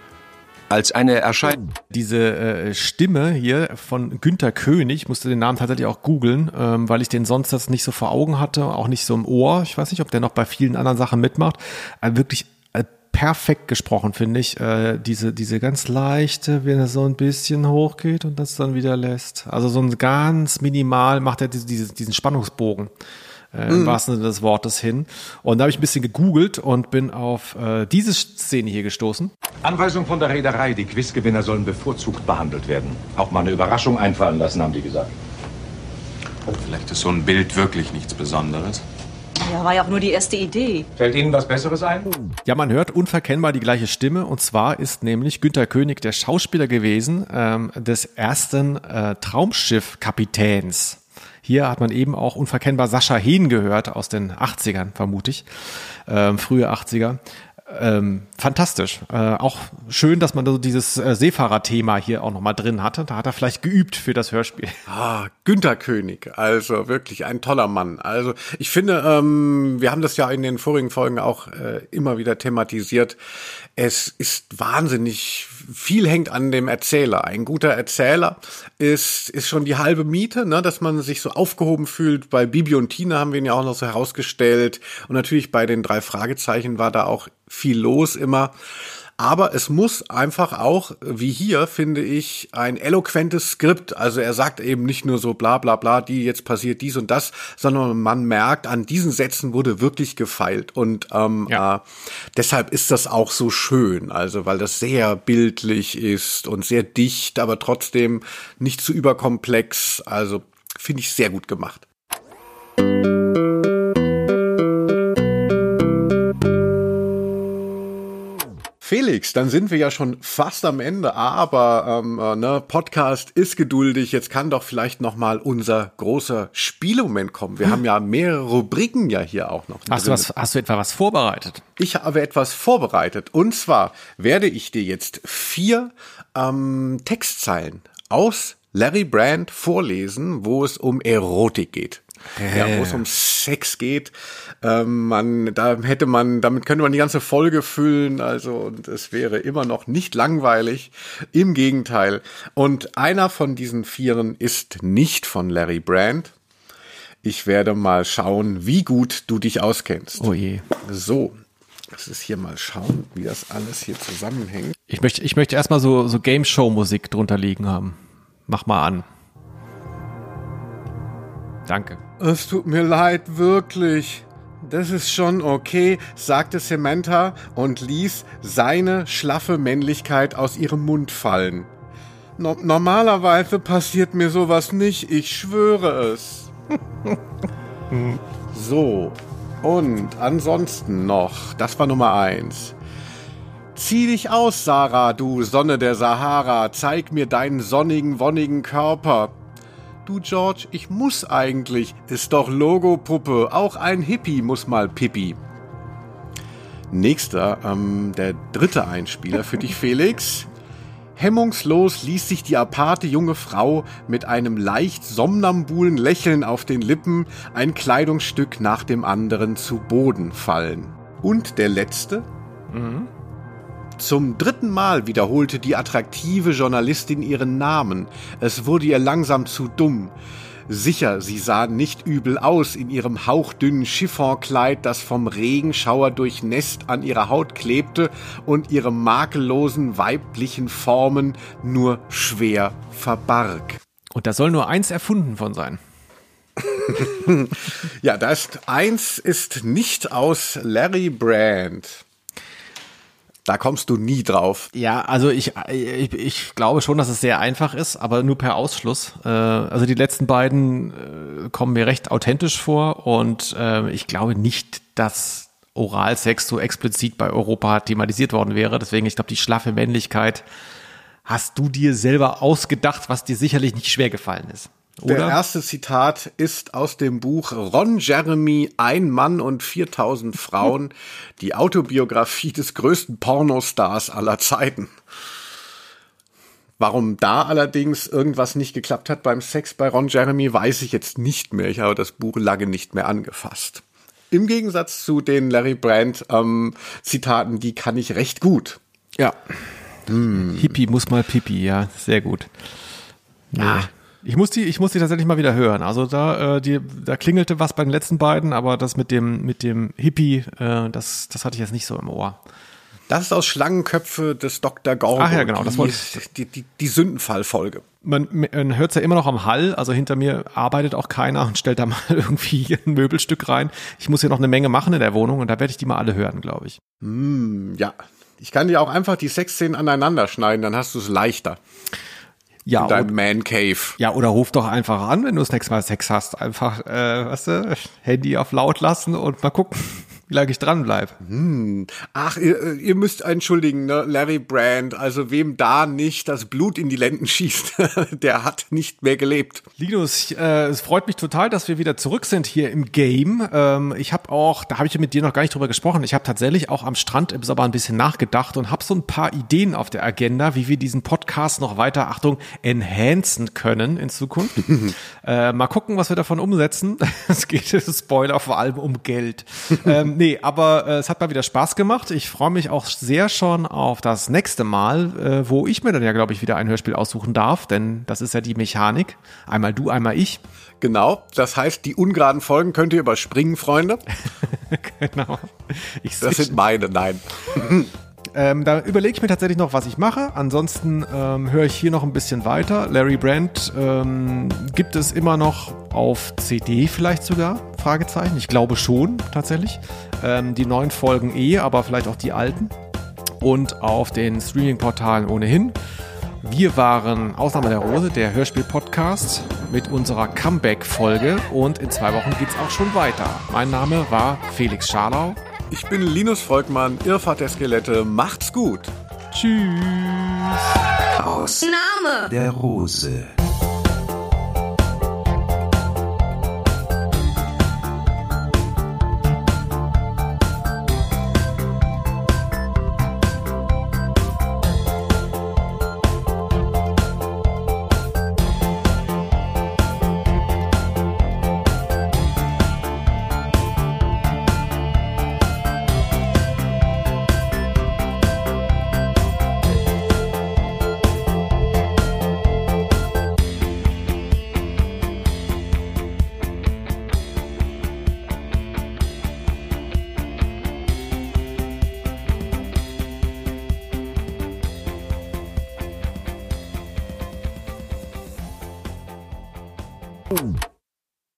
Als eine Erscheinung. Diese äh, Stimme hier von Günter König, ich musste den Namen tatsächlich auch googeln, ähm, weil ich den sonst jetzt nicht so vor Augen hatte, auch nicht so im Ohr. Ich weiß nicht, ob der noch bei vielen anderen Sachen mitmacht. Äh, wirklich perfekt gesprochen, finde ich. Äh, diese, diese ganz leichte, wenn er so ein bisschen hochgeht und das dann wieder lässt. Also so ein ganz minimal macht er diese, diese, diesen Spannungsbogen. Äh, Im Mhm. wahrsten Sinne des Wortes hin. Und da habe ich ein bisschen gegoogelt und bin auf äh, diese Szene hier gestoßen. Anweisung von der Reederei, die Quizgewinner sollen bevorzugt behandelt werden. Auch mal eine Überraschung einfallen lassen, haben die gesagt. Vielleicht ist so ein Bild wirklich nichts Besonderes. Ja, war ja auch nur die erste Idee. Fällt Ihnen was Besseres ein? Ja, man hört unverkennbar die gleiche Stimme und zwar ist nämlich Günter König der Schauspieler gewesen ähm, des ersten äh, Traumschiff-Kapitäns. Hier hat man eben auch unverkennbar Sascha Hehn gehört aus den 80ern, vermute ich, ähm, frühe 80er. Ähm, fantastisch. Äh, auch schön, dass man so dieses äh, Seefahrer-Thema hier auch nochmal drin hatte. Da hat er vielleicht geübt für das Hörspiel. Ah, Günter König, also wirklich ein toller Mann. Also ich finde, ähm, wir haben das ja in den vorigen Folgen auch äh, immer wieder thematisiert. Es ist wahnsinnig, viel hängt an dem Erzähler. Ein guter Erzähler ist, ist schon die halbe Miete, ne, dass man sich so aufgehoben fühlt. Bei Bibi und Tina haben wir ihn ja auch noch so herausgestellt. Und natürlich bei den drei Fragezeichen war da auch viel los immer. Aber es muss einfach auch, wie hier, finde ich, ein eloquentes Skript. Also er sagt eben nicht nur so bla bla bla, die jetzt passiert dies und das, sondern man merkt, an diesen Sätzen wurde wirklich gefeilt. Und ähm, äh, deshalb ist das auch so schön. Also weil das sehr bildlich ist und sehr dicht, aber trotzdem nicht zu überkomplex. Also finde ich sehr gut gemacht. Felix, dann sind wir ja schon fast am Ende, aber ähm, äh, ne, Podcast ist geduldig. Jetzt kann doch vielleicht noch mal unser großer Spielmoment kommen. Wir haben ja mehrere Rubriken ja hier auch noch. Hast du, was, hast du etwa was vorbereitet? Ich habe etwas vorbereitet. Und zwar werde ich dir jetzt vier ähm, Textzeilen aus Larry Brand vorlesen, wo es um Erotik geht. Ja, wo es um Sex geht. Ähm, man, da hätte man, damit könnte man die ganze Folge füllen, also und es wäre immer noch nicht langweilig. Im Gegenteil. Und einer von diesen Vieren ist nicht von Larry Brand. Ich werde mal schauen, wie gut du dich auskennst. Oh je. So, lass es hier mal schauen, wie das alles hier zusammenhängt. Ich möchte, ich möchte erstmal so, so Game Show Musik drunter liegen haben. Mach mal an. Danke. Es tut mir leid, wirklich. das ist schon okay, sagte Samantha und ließ seine schlaffe Männlichkeit aus ihrem Mund fallen. No normalerweise passiert mir sowas nicht, ich schwöre es. so, und ansonsten noch, das war Nummer eins. Zieh dich aus, Sarah, du Sonne der Sahara, zeig mir deinen sonnigen, wonnigen Körper. Du George, ich muss eigentlich, ist doch Logopuppe, auch ein Hippie muss mal Pippi. Nächster, ähm, der dritte Einspieler für dich, Felix. Hemmungslos ließ sich die aparte junge Frau mit einem leicht somnambulen Lächeln auf den Lippen ein Kleidungsstück nach dem anderen zu Boden fallen. Und der letzte? Zum dritten Mal wiederholte die attraktive Journalistin ihren Namen. Es wurde ihr langsam zu dumm. Sicher, sie sah nicht übel aus in ihrem hauchdünnen Chiffonkleid, das vom Regenschauer durchnässt an ihrer Haut klebte und ihre makellosen weiblichen Formen nur schwer verbarg. Und da soll nur eins erfunden von sein. ja, das eins ist nicht aus Larry Brand. Da kommst du nie drauf. Ja, also ich, ich, ich glaube schon, dass es sehr einfach ist, aber nur per Ausschluss. Äh, also die letzten beiden äh, kommen mir recht authentisch vor und äh, ich glaube nicht, dass Oralsex so explizit bei Europa thematisiert worden wäre. Deswegen, ich glaube, die schlaffe Männlichkeit hast du dir selber ausgedacht, was dir sicherlich nicht schwer gefallen ist. Oder? Der erste Zitat ist aus dem Buch Ron Jeremy, Ein Mann und 4000 Frauen, die Autobiografie des größten Pornostars aller Zeiten. Warum da allerdings irgendwas nicht geklappt hat beim Sex bei Ron Jeremy, weiß ich jetzt nicht mehr. Ich habe das Buch lange nicht mehr angefasst. Im Gegensatz zu den Larry Brand ähm, Zitaten, die kann ich recht gut. Ja. Hm. Hippie muss mal Pipi, ja, sehr gut. Ja. Ich muss die, ich muss die tatsächlich mal wieder hören. Also da, äh, die, da klingelte was bei den letzten beiden, aber das mit dem, mit dem Hippie, äh, das, das hatte ich jetzt nicht so im Ohr. Das ist aus Schlangenköpfe des Dr. Gorgo. Ach ja, genau, das die, wollte die, die, die Sündenfallfolge. Man, man hört es ja immer noch am Hall, also hinter mir arbeitet auch keiner und stellt da mal irgendwie ein Möbelstück rein. Ich muss hier noch eine Menge machen in der Wohnung und da werde ich die mal alle hören, glaube ich. Hm, ja. Ich kann dir auch einfach die Sexszenen aneinander schneiden, dann hast du es leichter. Ja, in deinem Man Cave. Ja, oder ruf doch einfach an, wenn du das nächste Mal Sex hast. Einfach, äh, weißt du, Handy auf laut lassen und mal gucken, wie lange ich dran bleib. Hm. Ach, ihr, ihr müsst entschuldigen, ne? Larry Brand, also wem da nicht das Blut in die Lenden schießt, der hat nicht mehr gelebt. Linus, äh, es freut mich total, dass wir wieder zurück sind hier im Game. Ähm, ich habe auch, da habe ich mit dir noch gar nicht drüber gesprochen, ich habe tatsächlich auch am Strand im Sommer ein bisschen nachgedacht und habe so ein paar Ideen auf der Agenda, wie wir diesen Podcast noch weiter, Achtung, enhancen können in Zukunft. äh, mal gucken, was wir davon umsetzen. Es geht, Spoiler, vor allem um Geld. ähm, nee, aber äh, es hat mal wieder Spaß gemacht. Ich freue mich auch sehr schon auf das nächste Mal, äh, wo ich mir dann ja, glaube ich, wieder ein Hörspiel aussuchen darf, denn das ist ja die Mechanik. Einmal du, einmal ich. Genau, das heißt, die ungeraden Folgen könnt ihr überspringen, Freunde. genau. Ich das sind meine, nein. Ähm, da überlege ich mir tatsächlich noch, was ich mache. Ansonsten ähm, höre ich hier noch ein bisschen weiter. Larry Brand ähm, gibt es immer noch auf CD vielleicht sogar? Fragezeichen. Ich glaube schon tatsächlich. Ähm, die neuen Folgen eh, aber vielleicht auch die alten. Und auf den Streaming-Portalen ohnehin. Wir waren Ausnahme der Rose, der Hörspiel-Podcast mit unserer Comeback-Folge und in zwei Wochen geht's auch schon weiter. Mein Name war Felix Scharlau. Ich bin Linus Volkmann, Irrfahrt der Skelette. Macht's gut. Tschüss. Aus Name. der Rose.